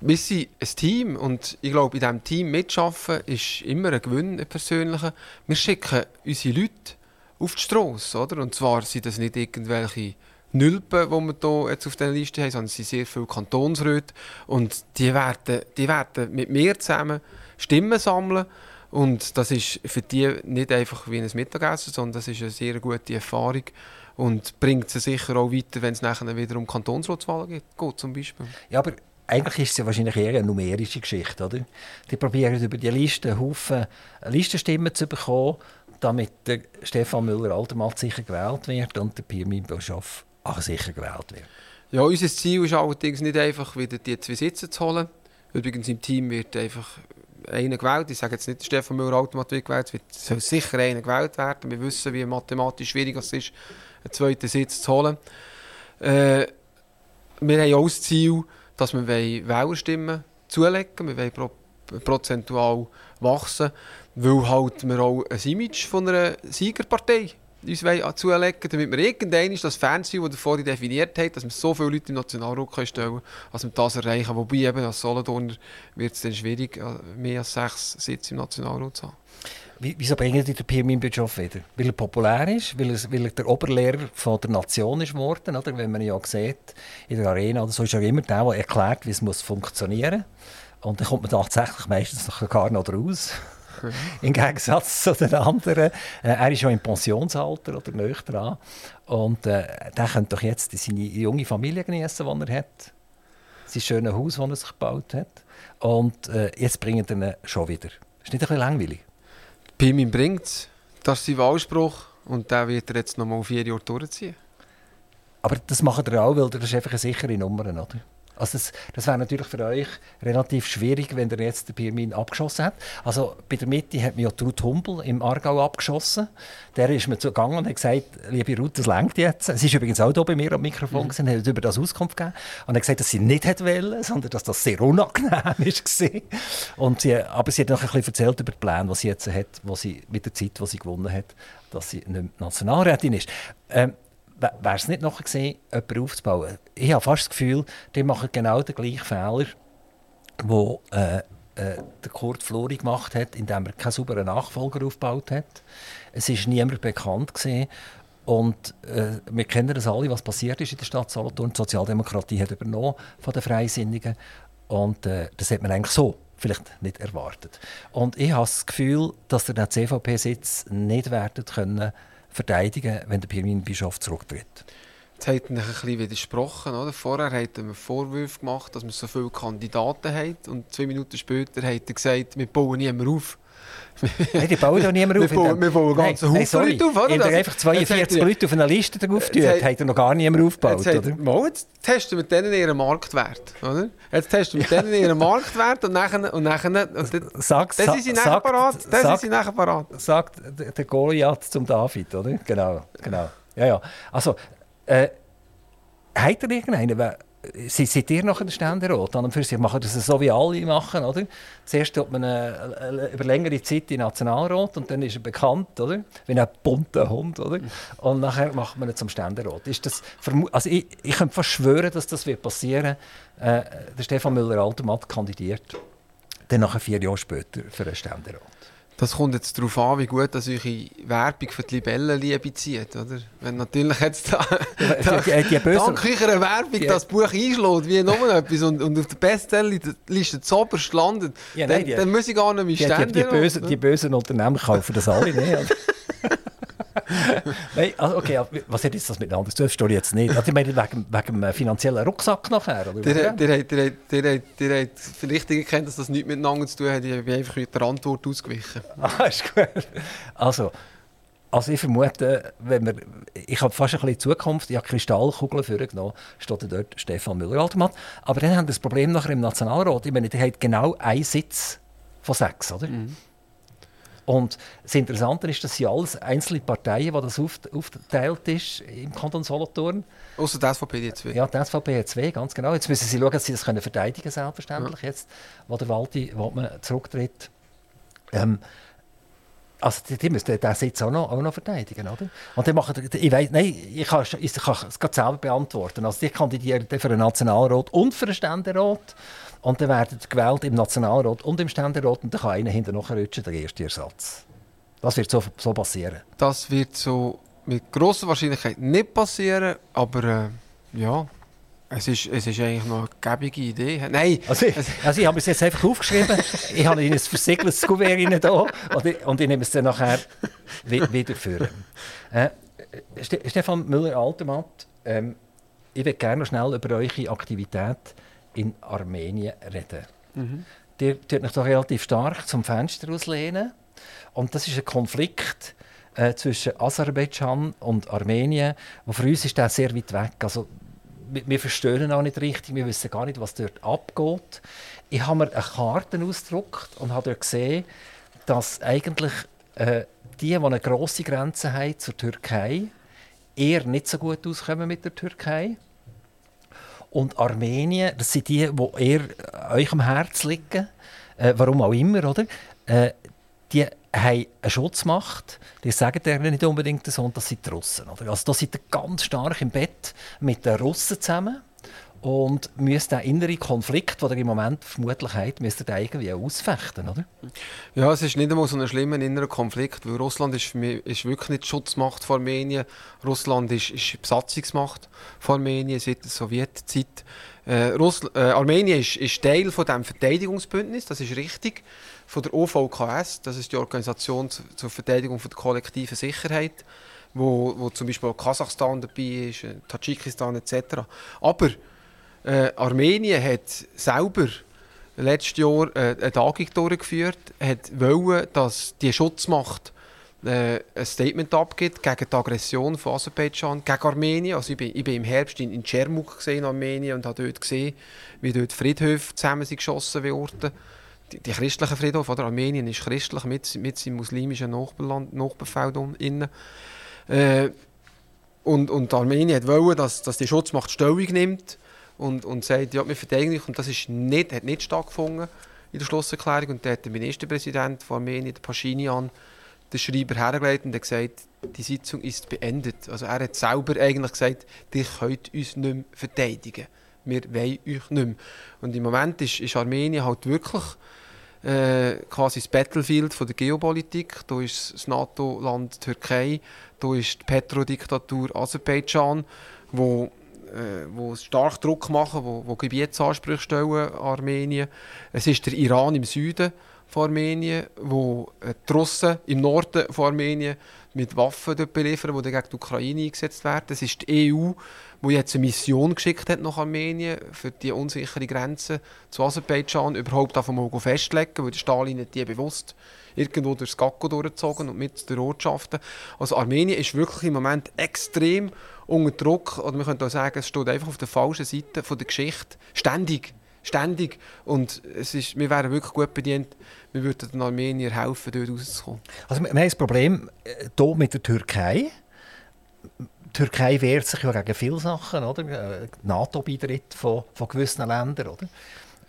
Wir sind ein Team und ich glaube, in diesem Team mitzuschaffen ist immer ein Gewinn, ein persönlicher. Wir schicken unsere Leute auf die Straße, oder? Und zwar sind das nicht irgendwelche Nülpen, die wir hier auf dieser Liste haben, sondern es sind sehr viele Kantonsräte und die werden, die werden mit mir zusammen Stimmen sammeln und das ist für die nicht einfach wie ein Mittagessen, sondern das ist eine sehr gute Erfahrung und bringt sie sicher auch weiter, wenn es nachher wieder um Kantonsratswahlen geht, geht zum Beispiel. Ja, aber eigentlich ist es ja wahrscheinlich eher eine numerische Geschichte, oder? Die probieren über die Liste Haufen Listenstimmen zu bekommen, damit der Stefan Müller-Altermatt sicher gewählt wird und der Pirmin Bischof auch sicher gewählt wird. Ja, unser Ziel ist allerdings nicht einfach, wieder die zwei Sitze zu holen. Übrigens im Team wird einfach einer gewählt. Ich sage jetzt nicht, Stefan Müller-Altermatt wird gewählt, es wird soll sicher einer gewählt werden. Wir wissen, wie mathematisch schwierig es ist, einen zweiten Sitz zu holen. Äh, wir haben auch das Ziel, dass wir Wählerstimmen zulegen Wir wollen pro prozentual wachsen, weil halt wir auch ein Image von einer Siegerpartei uns zulegen damit wir irgendwann das Fernsehen, das vorhin definiert hat, dass wir so viele Leute im Nationalrat stellen können, dass wir das erreichen. Wobei eben als Solothurner wird es dann schwierig, äh, mehr als sechs Sitze im Nationalrat zu haben. Wieso bringen die den Pirmin Bischof wieder? Weil er populär ist, weil er, weil er der Oberlehrer von der Nation ist geworden, oder? Wenn man ja sieht, in der Arena, oder so ist er immer der, der erklärt, wie es funktionieren muss. Und dann kommt man tatsächlich meistens noch gar noch raus. Mhm. Im Gegensatz zu den anderen. Äh, er ist schon im Pensionsalter oder näher dran. Und äh, der könnte doch jetzt seine junge Familie genießen, die er hat. Sein schönes Haus, das er sich gebaut hat. Und äh, jetzt bringt er ihn schon wieder. Ist nicht ein bisschen langweilig? Pimin bringt es. Das ist sein Wahlspruch. Und den wird er jetzt noch mal vier Jahre durchziehen. Aber das macht er auch, weil das ist einfach eine sichere Nummer, oder? Also das, das wäre natürlich für euch relativ schwierig, wenn ihr jetzt den Pirmin abgeschossen habt. Also bei der Mitte hat mir ja Ruth Humbel im Aargau abgeschossen. Der ist mir zugegangen und hat gesagt, liebe Ruth, das längt jetzt. Sie ist übrigens auch hier bei mir am Mikrofon mhm. und hat über das Auskunft gegeben. Und hat gesagt, dass sie nicht wollte, sondern dass das sehr unangenehm war. Und sie, aber sie hat noch ein bisschen erzählt über die Pläne, die sie jetzt hat, wo sie, mit der Zeit, die sie gewonnen hat, dass sie nicht Nationalrätin ist. Ähm, wäre es nicht noch gesehen, jemanden aufzubauen. Ich habe fast das Gefühl, die machen genau den gleichen Fehler, den äh, äh, der Kurt Flori gemacht hat, indem er keinen sauberen Nachfolger aufgebaut hat. Es ist niemand bekannt gewesen. Und äh, wir kennen das alle, was passiert ist in der Stadt Solothurn. Die Sozialdemokratie hat übernommen von den Freisinnigen. Und äh, das hat man eigentlich so vielleicht nicht erwartet. Und ich habe das Gefühl, dass der CVP-Sitz nicht werden können verteidigen, wenn der Pirmin Bischof zurücktritt. Jetzt hat er ein bisschen widersprochen. Oder? Vorher hat er Vorwürfe gemacht, dass wir so viele Kandidaten haben. Und zwei Minuten später hat er gesagt, wir bauen niemanden auf. Nein, die bauen doch niemand auf. Wir bauen, wir bauen ganz Haufen Leute auf, oder? Wenn einfach 42 Leute auf einer Liste drauf tut, hat, er noch gar niemand aufgebaut, jetzt oder? Mal, jetzt testen wir denen ihren Marktwert, oder? Jetzt testen wir denen ihren Marktwert und nachher... Und nachher und das ist sie nachher parat. Das ist sie nachher parat. Sagt der Goliath zum David, oder? Genau, genau. Ja, ja. Also, äh, hat er irgendeinen seid ihr noch in der Ständerat? An und für sich machen das so, wie alle machen, oder? Zuerst tut man eine, über längere Zeit in Nationalrat und dann ist er bekannt, oder? Wie ein bunter Hund, oder? Und nachher macht man ihn zum Ständerat. Ist das, also ich, ich könnte fast schwören, dass das wird passieren äh, Der Stefan Müller-Altermatt kandidiert dann nachher vier Jahre später für einen Ständerat. Das kommt jetzt darauf an, wie gut dass eure Werbung für die Libellenliebe zieht, oder? Wenn natürlich jetzt da, da die, die, böse, dank eurer Werbung die, das Buch einschlägt, wie noch etwas und, und auf der Bestsellerliste zuoberst landet, ja, nein, dann, die, dann muss ich gar nicht mehr ständig... Die, die, bösen, die bösen Unternehmen kaufen das alle nicht. Nein, also okay, was hat jetzt das miteinander zu tun? Verstehe jetzt nicht. Also ich meine wegen, wegen dem finanziellen Rucksack nachher, oder? Der, der, der, der, der hat vielleicht erkannt, dass das nichts miteinander zu tun hat. Ich bin einfach mit der Antwort ausgewichen. Ah, ist gut. Also, also ich vermute, wenn wir, ich habe fast ein bisschen Zukunft, ich habe Kristallkugeln vorgenommen, steht dort Stefan Müller-Altermatt. Aber dann haben wir das Problem nachher im Nationalrat. Ich meine, der hat genau einen Sitz von sechs, oder? Mhm. Und das Interessante ist, dass sie alles einzelne Parteien, wo das aufgeteilt ist im Kanton Solothurn. Außer die SVP die 2. Ja, die SVP hat 2, ganz genau. Jetzt müssen sie schauen, dass sie das können verteidigen selbstverständlich, ja. jetzt, wo der Waldi wo man zurücktritt. Ähm, Also die, die müssen den Sitz auch noch, auch noch verteidigen, oder? Und dann machen, ich weiß, nein, ich kann, ich kann es gerade selber beantworten. Also die kandidieren für den Nationalrat und für den Ständerat. Und dann werden sie gewählt im Nationalrat und im Ständerat und dann kann einer hinterher rutschen, der erste Ersatz. Das wird so, so passieren. Das wird so mit grosser Wahrscheinlichkeit nicht passieren, aber äh, ja, es ist, es ist eigentlich noch eine gäbige Idee. Nein! Also ich, also ich habe es jetzt einfach aufgeschrieben. ich habe in ein versiegeltes Kuvert rein da und ich, und ich nehme es dann nachher wiederführen. Äh, Stefan Müller-Altemat, ähm, ich würde gerne noch schnell über eure Aktivität in Armenien reden. Mhm. Ihr tut euch doch relativ stark zum Fenster auslehnen. Und das ist ein Konflikt äh, zwischen Aserbaidschan und Armenien, wo für uns ist der sehr weit weg. Also wir, wir verstehen auch nicht richtig, wir wissen gar nicht, was dort abgeht. Ich habe mir eine Karte ausgedruckt und habe dort gesehen, dass eigentlich äh, die, die eine grosse Grenze haben zur Türkei, eher nicht so gut auskommen mit der Türkei. Und Armenien, das sind die, die eher euch am Herzen liegen. Äh, warum auch immer, oder? Äh, die haben eine Schutzmacht, die sagen denen nicht unbedingt so, und das sind die Russen. Oder? Also da sind ganz stark im Bett mit den Russen zusammen und müssen den inneren Konflikt, den ihr im Moment vermutlich habt, müsst ihr irgendwie ausfechten, oder? Ja, es ist nicht einmal so ein schlimmer innerer Konflikt, weil Russland ist, mich, ist wirklich nicht die Schutzmacht von Armenien. Russland ist, ist die Besatzungsmacht von Armenien seit der Sowjetzeit. Äh, Russl äh, Armenien ist, ist Teil von dem Verteidigungsbündnis, das ist richtig von der OVKS, das ist die Organisation zur Verteidigung von der kollektiven Sicherheit, wo, wo zum Beispiel Kasachstan dabei ist, äh, Tadschikistan etc. Aber äh, Armenien hat selber letztes Jahr äh, eine Tagung durchgeführt, hat wollen, dass die Schutzmacht äh, ein Statement abgibt gegen die Aggression von Aserbaidschan gegen Armenien. Also ich, bin, ich bin im Herbst in, in Cermuk in Armenien und habe dort gesehen, wie dort Friedhöfe zusammen sind geschossen werden die, die christlichen Friedhof, oder? Armenien ist christlich mit, mit seinem muslimischen Nachbarland, Nachbarfeld innen. Äh, und, und Armenien wollen, dass, dass die Schutzmacht Stellung nimmt und, und sagt, ja, wir verteidigen dich. Und das ist nicht, hat nicht stattgefunden in der Schlusserklärung. Und da hat der Ministerpräsident von Armenien, der Pashinyan, den Schreiber hergelegt und gesagt, die Sitzung ist beendet. Also er hat selber eigentlich gesagt, ihr könnt uns nicht mehr verteidigen. Wir wollen euch nicht mehr. Und im Moment ist, ist Armenien halt wirklich äh, quasi das Battlefield von der Geopolitik. Da ist das NATO-Land Türkei, da ist die Petrodiktatur Aserbaidschan, wo äh, wo stark Druck machen, wo, wo Gebietsansprüche stellen Armenien. Es ist der Iran im Süden von Armenien, wo äh, die Russen im Norden von Armenien mit Waffen beliefern, die gegen die Ukraine eingesetzt werden. Es ist die EU, wo jetzt eine Mission geschickt hat nach Armenien für die unsichere Grenze zu Aserbaidschan überhaupt davon mal festlegen, weil der Stalin nicht die bewusst irgendwo durchs Gakko durchgezogen und mit den Ortschaften. Also Armenien ist wirklich im Moment extrem unter Druck, oder man könnte auch sagen, es steht einfach auf der falschen Seite von der Geschichte, ständig, ständig. Und es ist, wir wären wirklich gut bedient, wir würden den Armeniern helfen, dort rauszukommen. Also wir haben das Problem hier äh, mit der Türkei, die Türkei wehrt sich ja gegen viele Sachen, oder? Äh, NATO-Beitritt von, von gewissen Ländern, oder?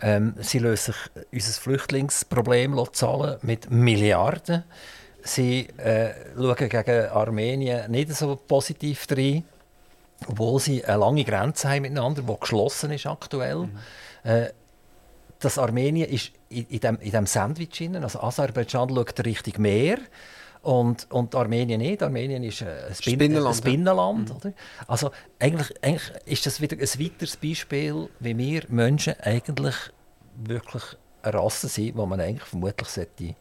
Ähm, sie lösen sich unser Flüchtlingsproblem zahlen mit Milliarden. Sie äh, schauen gegen Armenien nicht so positiv rein, obwohl sie eine lange Grenze haben miteinander, die geschlossen ist aktuell. Mhm. Äh, das Armenien ist in, in, dem, in dem Sandwich drin. Also Aserbaidschan schaut Richtung Meer. Und, und Armenien nicht. Armenien ist ein, Spin Spinnenland. Ein Binnenland ja. oder? Also eigentlich, eigentlich ist das wieder ein weiteres Beispiel, wie wir Menschen eigentlich wirklich eine Rasse sind, die man eigentlich vermutlich sollte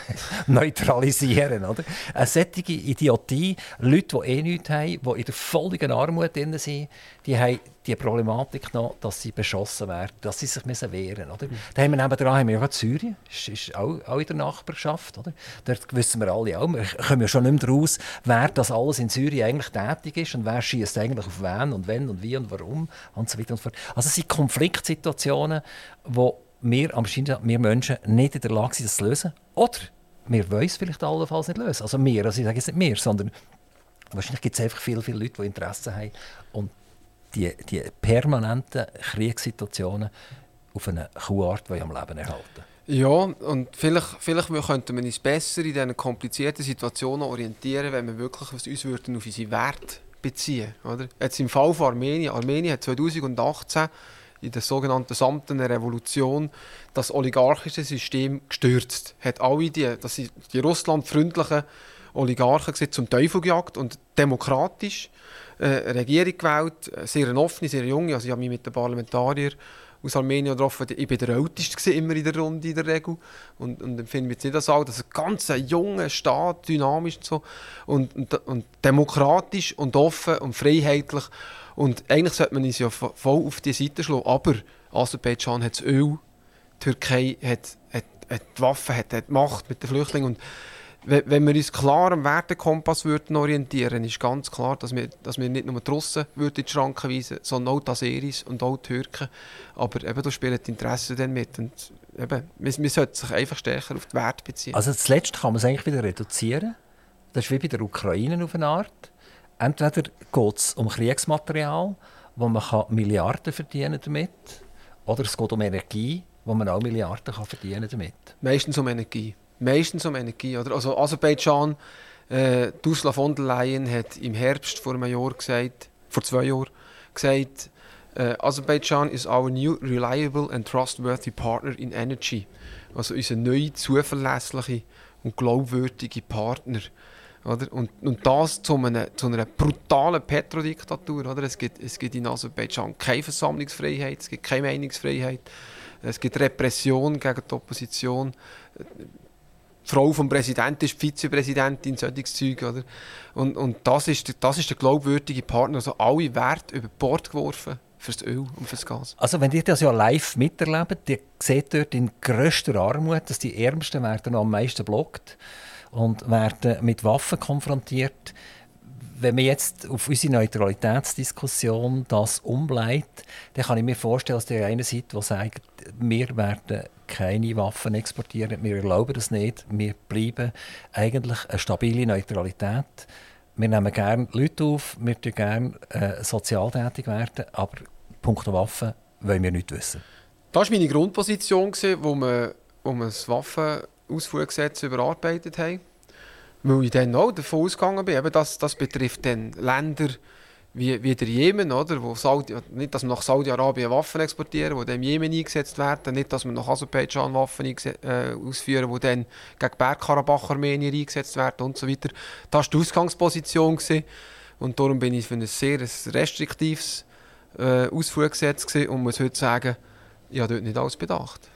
neutralisieren. Oder? Eine solche Idiotie, Leute, die eh nichts haben, die in der völligen Armut drin sind, die haben die Problematik noch, dass sie beschossen werden, dass sie sich müssen wehren müssen. Mhm. Da haben wir nebenan haben wir ja Syrien, das ist auch, auch in der Nachbarschaft. Oder? Dort wissen wir alle auch, wir kommen ja schon nicht mehr raus, wer das alles in Syrien eigentlich tätig ist und wer schießt eigentlich auf wen und wenn und wie und warum und so weiter und so fort. Also es sind Konfliktsituationen, wo wir, am wir Menschen nicht in der Lage sind, das zu lösen. Oder wir wollen es vielleicht allenfalls nicht lösen. Also wir, also ich sage jetzt nicht wir, sondern wahrscheinlich gibt es einfach viele, viele Leute, die Interesse haben und die, die permanenten Kriegssituationen auf eine Kuhart am Leben erhalten. Ja, und vielleicht, vielleicht könnte man uns besser in diesen komplizierten Situationen orientieren, wenn wir wirklich uns würden auf unsere Werte beziehen oder? Jetzt im Fall von Armenien. Armenien hat 2018 in der sogenannten samtenen Revolution das oligarchische System gestürzt. Hat alle die, das sind die russlandfreundlichen Oligarchen zum Teufel gejagt und demokratisch äh, Regierung gewählt, sehr eine offene, sehr junge. Also ich habe mich mit den Parlamentariern aus Armenien getroffen. Ich war der Älteste immer in der Runde in der Regel. Und, und empfinde mich jetzt nicht so, dass ein ganz junger Staat, dynamisch und so, und, und, und, demokratisch und offen und freiheitlich. Und eigentlich sollte man uns ja voll auf die Seite schlagen. Aber Aserbaidschan hat das Öl, die Türkei hat, hat, hat die Waffen, hat, hat die Macht mit den Flüchtlingen. Und wenn wir uns klar am Wertekompass würden orientieren ist ganz klar, dass wir, dass wir nicht nur die Russen würden in die Schranken weisen sondern auch die Aseris und auch die Türken. Aber eben, da spielen die Interessen dann mit. Und eben, man, man sollte sich einfach stärker auf die Werte beziehen. Also zuletzt kann man es eigentlich wieder reduzieren. Das ist wie bei der Ukraine auf eine Art. Entweder geht es um Kriegsmaterial, wo man kann Milliarden verdienen damit oder es geht um Energie, wo man auch Milliarden kann verdienen damit. Meistens um Energie meistens um Energie. Oder? Also Aserbaidschan, äh, Ursula von der Leyen hat im Herbst vor einem Jahr gesagt, vor zwei Jahren gesagt, äh, Aserbaidschan is our new reliable and trustworthy partner in energy. Also unser neuer, zuverlässlicher und glaubwürdiger Partner. Oder? Und, und das zu einer, zu einer brutalen Petrodiktatur. Oder? Es, gibt, es gibt in Aserbaidschan keine Versammlungsfreiheit, es gibt keine Meinungsfreiheit, es gibt Repression gegen die Opposition. Die Frau vom Präsidenten ist Vizepräsidentin, solches. Oder? Und, und das, ist, das ist der glaubwürdige Partner. Also alle Werte über Bord geworfen für das Öl und für das Gas. Also wenn ihr das ja live miterlebt, ihr seht dort in grösster Armut, dass die Ärmsten werden am meisten blockt und werden mit Waffen konfrontiert wenn man jetzt auf unsere Neutralitätsdiskussion das umbleibt, dann kann ich mir vorstellen, dass der eine Seite, die sagt, wir werden keine Waffen exportieren, wir erlauben das nicht, wir bleiben eigentlich eine stabile Neutralität. Wir nehmen gerne Leute auf, wir tun gerne äh, sozial werden, aber Punkt Waffen wollen wir nicht wissen. Das war meine Grundposition, wo wir, wo wir das Waffenausfuhrgesetz überarbeitet haben. Weil ich dann auch davon ausgegangen bin, eben das, das betrifft dann Länder wie, wie der Jemen, oder, wo Saudi, nicht, dass wir nach Saudi-Arabien Waffen exportieren, die im Jemen eingesetzt werden, nicht, dass wir nach Aserbaidschan Waffen äh, ausführen, die dann gegen Bergkarabach-Armenier eingesetzt werden und so weiter. Das war die Ausgangsposition. Gewesen. Und darum bin ich für ein sehr restriktives äh, Ausfuhrgesetz gewesen und muss heute sagen, ich habe dort nicht alles bedacht.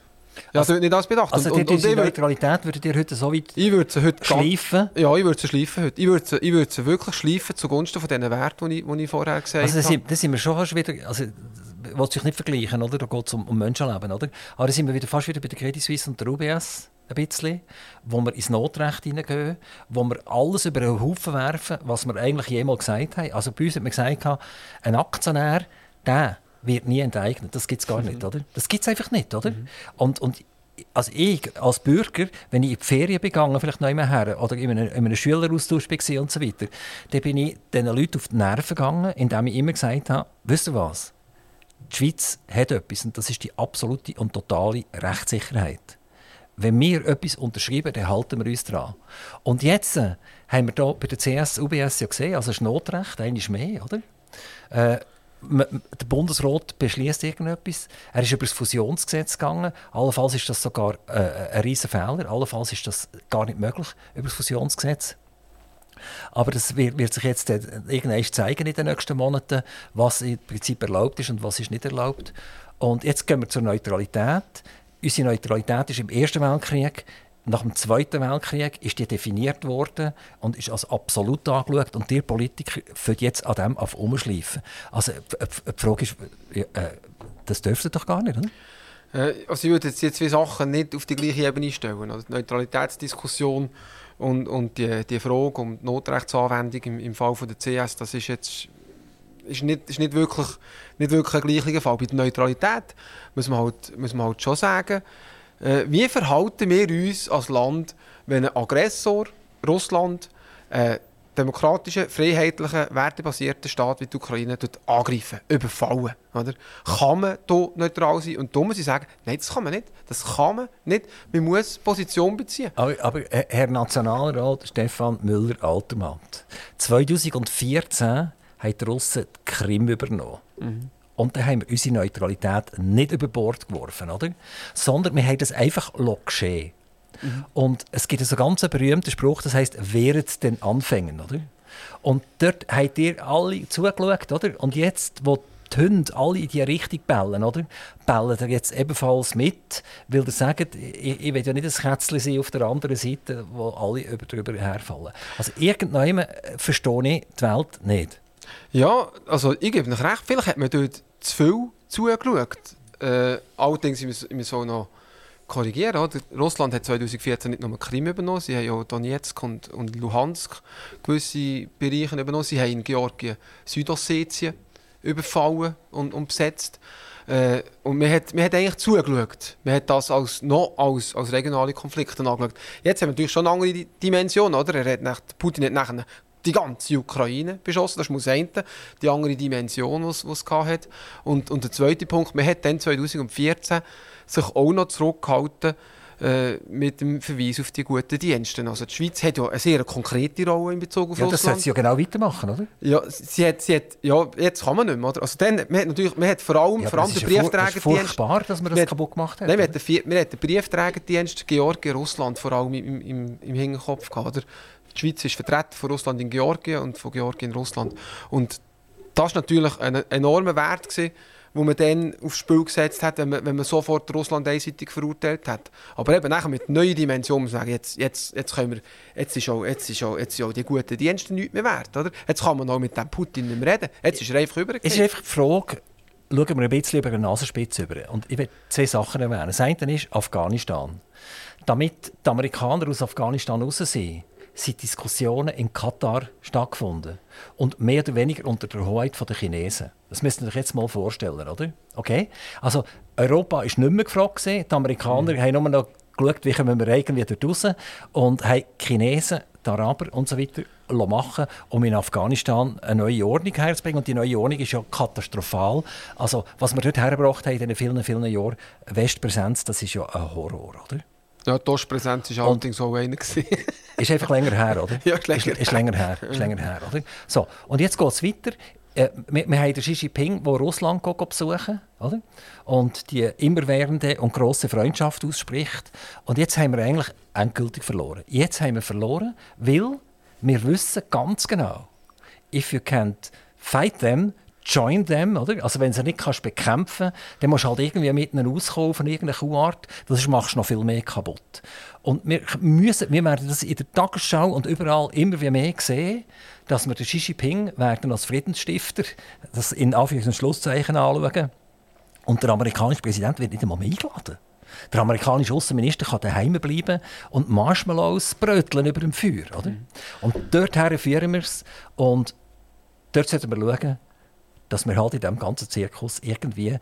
Ja, also, nicht alles bedacht. Also und, und, und Neutralität würdet ihr heute so weit ich würde heute schleifen? Ja, ich würde sie schleifen heute. Ich würde sie, ich würde sie wirklich schleifen zugunsten von diesen Werten, die ich, die ich vorher gesagt also, habe. Also sind wir schon fast wieder... Also, ich will sich nicht vergleichen, oder? Da geht es um, um Menschenleben, oder? Aber da sind wir wieder fast wieder bei der Credit Suisse und der UBS ein bisschen, wo wir ins Notrecht hineingehen, wo wir alles über den Haufen werfen, was wir eigentlich jemals gesagt haben. Also bei uns hat man gesagt, ein Aktionär, der wird nie enteignet. Das gibt es gar nicht, oder? Das gibt es einfach nicht, oder? Mhm. Und, und also ich als Bürger, wenn ich in die Ferien begangen, vielleicht noch immer her, oder in einem, in einem Schüleraustausch war und so weiter, dann bin ich diesen Leuten auf die Nerven gegangen, indem ich immer gesagt habe, wisst ihr was? Die Schweiz hat etwas und das ist die absolute und totale Rechtssicherheit. Wenn wir etwas unterschreiben, dann halten wir uns daran. Und jetzt äh, haben wir hier bei der CS, UBS ja gesehen, also das Notrecht, ist mehr, oder? Äh, der Bundesrat beschließt irgendetwas. Er ist über das Fusionsgesetz gegangen. Allenfalls ist das sogar äh, ein riesen Fehler. Allenfalls ist das gar nicht möglich über das Fusionsgesetz. Aber das wird, wird sich jetzt äh, irgendwann zeigen in den nächsten Monaten, was im Prinzip erlaubt ist und was ist nicht erlaubt. Und jetzt gehen wir zur Neutralität. Unsere Neutralität ist im Ersten Weltkrieg nach dem Zweiten Weltkrieg ist die definiert worden und ist als absolut angeschaut. Und die Politiker führt jetzt an dem auf umschleifen. Also die Frage ist, äh, das dürfte doch gar nicht, oder? Äh, also ich würde jetzt die zwei Sachen nicht auf die gleiche Ebene stellen. Also die Neutralitätsdiskussion und, und die, die Frage um die Notrechtsanwendung im, im Fall von der CS, das ist jetzt ist nicht, ist nicht, wirklich, nicht wirklich ein gleicher Fall. Bei der Neutralität muss man halt, muss man halt schon sagen, äh, wie verhalten wir uns als Land, wenn ein Aggressor, Russland, äh, demokratischen, freiheitlichen, wertebasierten Staat wie die Ukraine angreifen, überfallen. Oder? Kann man hier neutral sein? Und muss ich sagen, nein, das kann man nicht. Das kann man nicht. Man muss Position beziehen. Aber, aber äh, Herr Nationalrat Stefan Müller-Altermatt, 2014 haben die Russen die Krim übernommen. Mhm. Und dann haben wir unsere Neutralität nicht über Bord geworfen, oder? sondern wir haben das einfach geschehen. Mhm. Und es gibt einen ganz berühmten Spruch, das heißt, wehret den Anfängen, oder? Und dort habt ihr alle zugeschaut, oder? Und jetzt, wo die Hunde alle in die Richtung bellen, oder? Bellen ihr jetzt ebenfalls mit, weil ihr sagt, ich, ich will ja nicht ein Kätzchen sein auf der anderen Seite, wo alle über, darüber herfallen. Also irgendwann verstehe ich die Welt nicht. Ja, also ich gebe noch recht, vielleicht hat man dort zu viel zugeschaut. Äh, allerdings müssen wir so noch korrigieren. Oder? Russland hat 2014 nicht nur Krim übernommen, sie haben auch Donetsk und, und Luhansk gewisse Bereiche übernommen. Sie haben in Georgien Südossetien überfallen und, und besetzt. Äh, und man hat, man hat eigentlich zugeschaut. Man hat das als, noch als, als regionale Konflikte angeschaut. Jetzt haben wir natürlich schon eine andere Dimension. Oder? Er hat nach, Putin hat nachher die ganze Ukraine beschossen. Das muss eine, die andere Dimension, die es hatte. Und, und der zweite Punkt, man hat dann 2014 sich auch noch zurückgehalten äh, mit dem Verweis auf die guten Dienste. Also die Schweiz hat ja eine sehr konkrete Rolle in Bezug auf ja, Russland. das sollte sie ja genau weitermachen, oder? Ja, sie hat, sie hat, ja jetzt kann man nicht mehr. Oder? Also dann, man hat natürlich, man hat vor allem, ja, vor allem den Briefträgerdienst... Ist furchtbar, dass man das man kaputt gemacht hat. Nein, man hat den, man hat den Briefträgerdienst Georgien, Russland vor allem im, im, im Hinterkopf gehabt. Oder? Die Schweiz ist vertreten von Russland in Georgien und von Georgien in Russland. Und das war natürlich ein enormer Wert, gewesen, wo man dann aufs Spiel gesetzt hat, wenn man, wenn man sofort Russland einseitig verurteilt hat. Aber eben nachher mit neuen Dimensionen sagen, jetzt, jetzt, jetzt, können wir, jetzt, ist auch, jetzt, ist auch, jetzt sind auch die guten Dienste nicht mehr wert. Oder? Jetzt kann man auch mit dem Putin nicht mehr reden. Jetzt ist er einfach übergegangen. Es ist einfach die Frage, schauen wir ein bisschen über die Nasenspitze über. Und ich will zwei Sachen erwähnen. Das eine ist Afghanistan. Damit die Amerikaner aus Afghanistan raus sind, sind Diskussionen in Katar stattgefunden. Und mehr oder weniger unter der Hoheit der Chinesen. Das müsst ihr euch jetzt mal vorstellen, oder? Okay? Also, Europa war nicht mehr gefragt. Die Amerikaner mhm. haben nur noch geschaut, wie kommen wir irgendwie dort raus. Und haben die Chinesen, die Araber und so weiter machen, um in Afghanistan eine neue Ordnung herzubringen. Und die neue Ordnung ist ja katastrophal. Also, was wir dort hergebracht haben in den vielen, vielen Jahren, Westpräsenz, das ist ja ein Horror, oder? Ja, die Ostpräsenz war allerdings auch einer. ist einfach länger her, oder? Ja, ist länger, ist, ist länger her. Ist länger her oder? So, und jetzt geht es weiter. Äh, wir, wir haben den Xi Jinping, der Russland besuchen oder? und die immerwährende und grosse Freundschaft ausspricht. Und jetzt haben wir eigentlich endgültig verloren. Jetzt haben wir verloren, weil wir wissen ganz genau, if you can't fight them, join them, oder? Also wenn du sie nicht kannst bekämpfen kannst, dann musst du halt irgendwie mit ihnen auskommen von irgendeiner Kuhart, sonst machst du noch viel mehr kaputt. Und wir, müssen, wir werden das in der Tagesschau und überall immer mehr sehen, dass wir den Xi Jinping werden als Friedensstifter, das in Anführungs- und Schlusszeichen anschauen. Und der amerikanische Präsident wird nicht einmal mehr eingeladen. Der amerikanische Außenminister kann daheim bleiben und Marshmallows bröteln über dem Feuer. Oder? Mhm. Und dorthin führen wir es. Und dort sollten wir schauen, dass wir halt in diesem ganzen Zirkus irgendwie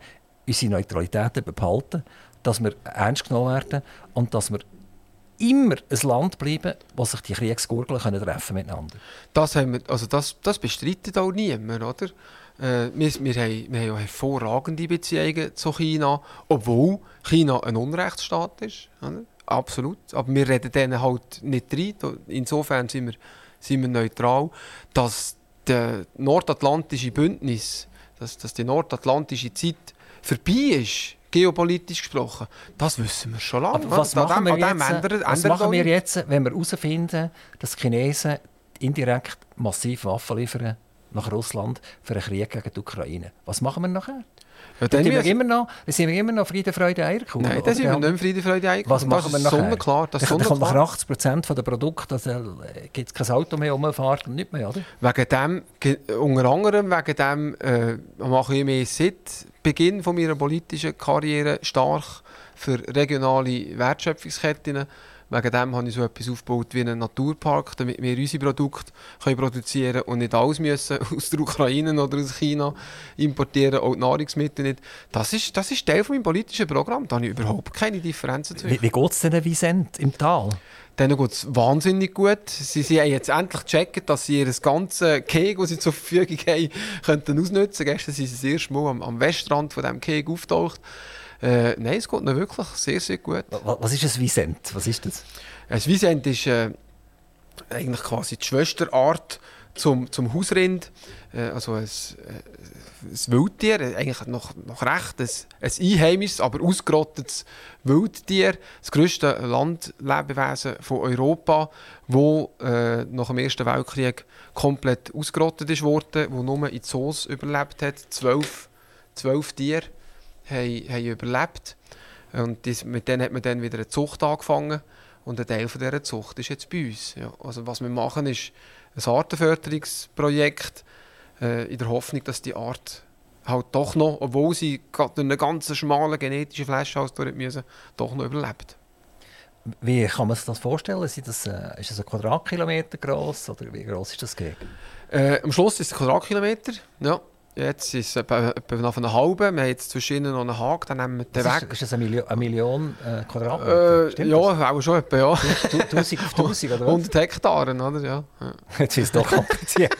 unsere Neutralität behalten, dass wir ernst genommen werden und dass wir immer ein Land bleiben, wo sich die Kriegsgurgeln können treffen miteinander. Das, also das, das bestreitet auch niemand, oder? Äh, wir, wir, haben, wir haben hervorragende Beziehungen zu China, obwohl China ein Unrechtsstaat ist. Oder? Absolut. Aber wir reden denen halt nicht rein. Insofern sind wir, sind wir neutral. Dass das nordatlantische Bündnis, dass, dass die nordatlantische Zeit vorbei ist, geopolitisch gesprochen, das wissen wir schon lange. Aber was machen, wir, jetzt, ändern, was machen wir jetzt, wenn wir herausfinden, dass die Chinesen indirekt massiv Waffen liefern nach Russland für einen Krieg gegen die Ukraine? Was machen wir nachher? Ja, dann sind wir, immer noch, sind wir immer noch Friede, Freude, Eierkuchen. Nein, dann sind wir nicht Friede, Freude, Eierkuchen. Was machen wir nachher? Sonnenklar, das dann kommt nach 80 Prozent der Produkte, also, äh, gibt es kein Auto mehr rumfahren und nicht mehr, oder? Wegen dem, unter anderem wegen dem äh, mache ich mich seit Beginn von meiner politischen Karriere stark für regionale Wertschöpfungsketten Wegen dem habe ich so etwas aufgebaut wie einen Naturpark, damit wir unsere Produkte können produzieren und nicht alles müssen aus der Ukraine oder aus China importieren, auch die Nahrungsmittel nicht. Das ist, das ist Teil von meinem politischen Programm. Da habe ich überhaupt keine Differenzen zu. Wie, wie geht es denn Wiesent im Tal? Denen geht es wahnsinnig gut. Sie, sie haben jetzt endlich gecheckt, dass sie ihr ganzes Keg, das sie zur Verfügung haben, könnten ausnutzen könnten. Gestern sind sie das erste Mal am, am Westrand von diesem Keg auftaucht. Äh, nein, es geht ihnen wirklich sehr, sehr gut. Was ist ein Wiesent? Was ist das? Ein Wiesent ist äh, eigentlich quasi die Schwesterart zum, zum Hausrind. Äh, also ein, äh, ein Wildtier, eigentlich noch, noch recht ein, ein einheimisches, aber ausgerottetes Wildtier. Das grösste Landlebewesen von Europa, das äh, nach dem Ersten Weltkrieg komplett ausgerottet ist worden, wo nur in Zoos überlebt hat. Zwölf, zwölf Tiere haben, haben überlebt. Und dies, mit denen hat man dann wieder eine Zucht angefangen. Und ein Teil von dieser Zucht ist jetzt bei uns. Ja. Also was wir machen, ist ein Artenförderungsprojekt äh, in der Hoffnung, dass die Art halt doch noch, obwohl sie durch einen ganz schmalen genetischen Fleischhaus durch müssen, doch noch überlebt. Wie kann man sich das vorstellen? Das, äh, ist das ein Quadratkilometer groß oder wie groß ist das Gegend? Äh, am Schluss ist es ein Quadratkilometer. Ja. Jetzt ist es etwa, etwa nach einer halben. Wir haben jetzt zwischen ihnen noch einen Haken, dann nehmen wir den weg. Ist, ist das eine Million, eine Million äh, Quadratmeter? Äh, ja, das? auch schon etwa, ja. 1000 auf 1000 oder was? 100 Hektaren, oder? Ja. Jetzt ist es doch kompliziert.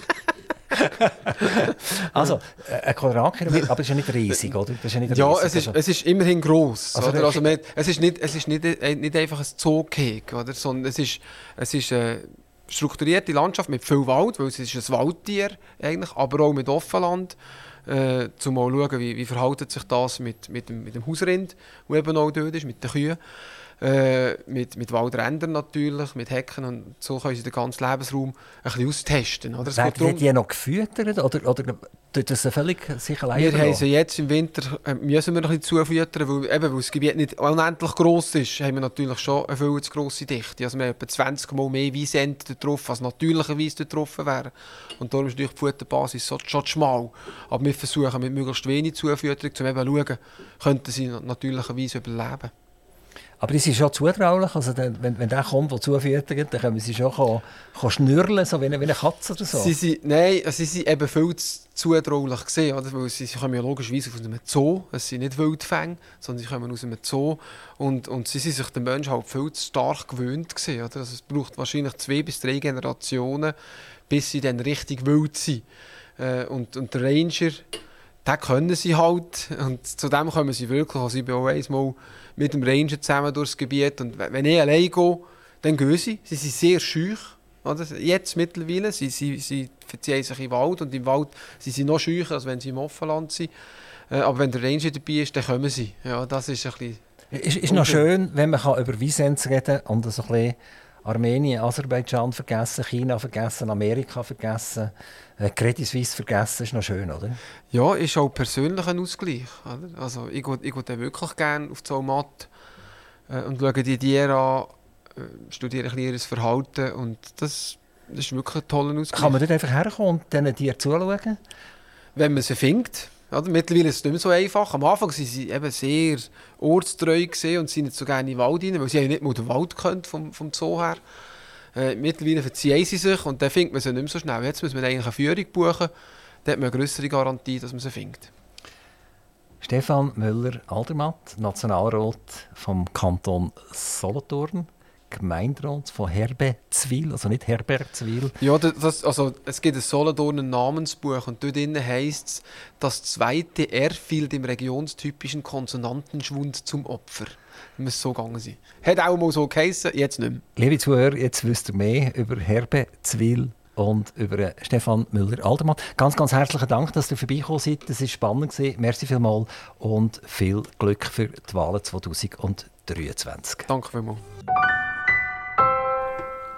also, äh, ein Quadratkilometer, aber es ist ja nicht riesig, oder? Das ist ja, nicht Ja, riesig, es ist, also- es ist immerhin gross. Also oder? der- Also es ist, nicht, es ist nicht, äh, nicht einfach ein Zoogehege, oder? sondern es ist, es ist eine strukturierte Landschaft mit viel Wald, weil es ist ein Waldtier eigentlich, aber auch mit Offenland. Äh, zum mal schauen, wie, wie verhält sich das mit, mit, dem, mit dem Hausrind, das eben auch dort ist, mit den Kühen. Äh, mit, mit Waldrändern natürlich, mit Hecken und so können sie den ganzen Lebensraum ein bisschen austesten. Oder? Es darum- die noch gefüttert oder, oder tut das völlig sich alleine wir haben sie jetzt im Winter äh, müssen wir noch ein bisschen zufüttern, weil, eben, weil das Gebiet nicht unendlich gross ist, haben wir natürlich schon eine viel zu grosse Dichte. Also wir haben etwa 20 Mal mehr Wiesente dort drauf, als natürlicherweise drauf wären. Und darum ist natürlich die Futterbasis so, schon schmal. Aber wir versuchen mit möglichst wenig Zufütterung, um eben zu schauen, könnten sie natürlicherweise überleben. Aber die sind schon zutraulich. Also, dann, wenn, wenn der kommt, der zufüttert, dann können sie schon kann, kann schnürlen, so wie eine, wie eine Katze oder so. Sie sind, nein, sie sind eben viel zu zutraulich gesehen, oder? Weil sie, sie kommen ja logischerweise aus einem Zoo, es sind nicht Wildfänge, sondern sie kommen aus einem Zoo und, und sie sind sich den Menschen halt viel zu stark gewöhnt gesehen, oder? Also es braucht wahrscheinlich zwei bis drei Generationen, bis sie dann richtig wild sind. Äh, und, und der Ranger, den können sie halt und zu dem kommen sie wirklich, also ich bin auch einmal mit dem Ranger zusammen durchs Gebiet und wenn ich allein gehe, dann gehen sie, sie sind sehr schüch, oder? Jetzt mittlerweile, sie, sie, sie verziehen sich im Wald und im Wald sind sie noch scheucher, als wenn sie im Offenland sind. Äh, aber wenn der Ranger dabei ist, dann kommen sie. Ja, das ist ein bisschen... ist, ist noch schön, wenn man kann über Wiesens reden kann und so ein bisschen Armenien, Aserbaidschan vergessen, China vergessen, Amerika vergessen, äh, Credit Suisse vergessen, ist noch schön, oder? Ja, ist auch persönlich ein Ausgleich. Oder? Also ich gehe, ich dann wirklich gerne auf die Zoomat äh, und schaue die Tiere an, äh, studiere ein bisschen ihr Verhalten und das, das ist wirklich ein toller Ausgleich. Kann man dort einfach herkommen und diesen Tieren zuschauen? wenn man sie findet. Oder? Mittlerweile ist es nicht mehr so einfach. Am Anfang waren sie eben sehr ortstreu und sind nicht so gerne in den Wald rein, weil sie nicht mal den Wald kennt vom, vom Zoo her. Äh, mittlerweile verziehen sie sich und dann findet man sie nicht mehr so schnell. Jetzt muss man eigentlich eine Führung buchen, dann hat man eine größere Garantie, dass man sie findet. Stefan Müller-Aldermatt, Nationalrat vom Kanton Solothurn, Gemeinderat von Herbezwil, also nicht Herbergzwil. Ja, das- das, also, es gibt ein Solothurner Namensbuch und dort drin heisst es, das zweite R fiel dem regionstypischen Konsonantenschwund zum Opfer. Muss so gegangen sein. Hat auch mal so geheissen, jetzt nicht mehr. Liebe Zuhörer, jetzt wisst ihr mehr über Herbezwil und über äh, Stefan Müller-Aldermatt. Ganz, ganz herzlichen Dank, dass ihr vorbeigekommen seid. Das war spannend. gewesen. Merci vielmals und viel Glück für die Wahlen 2023. Danke vielmals.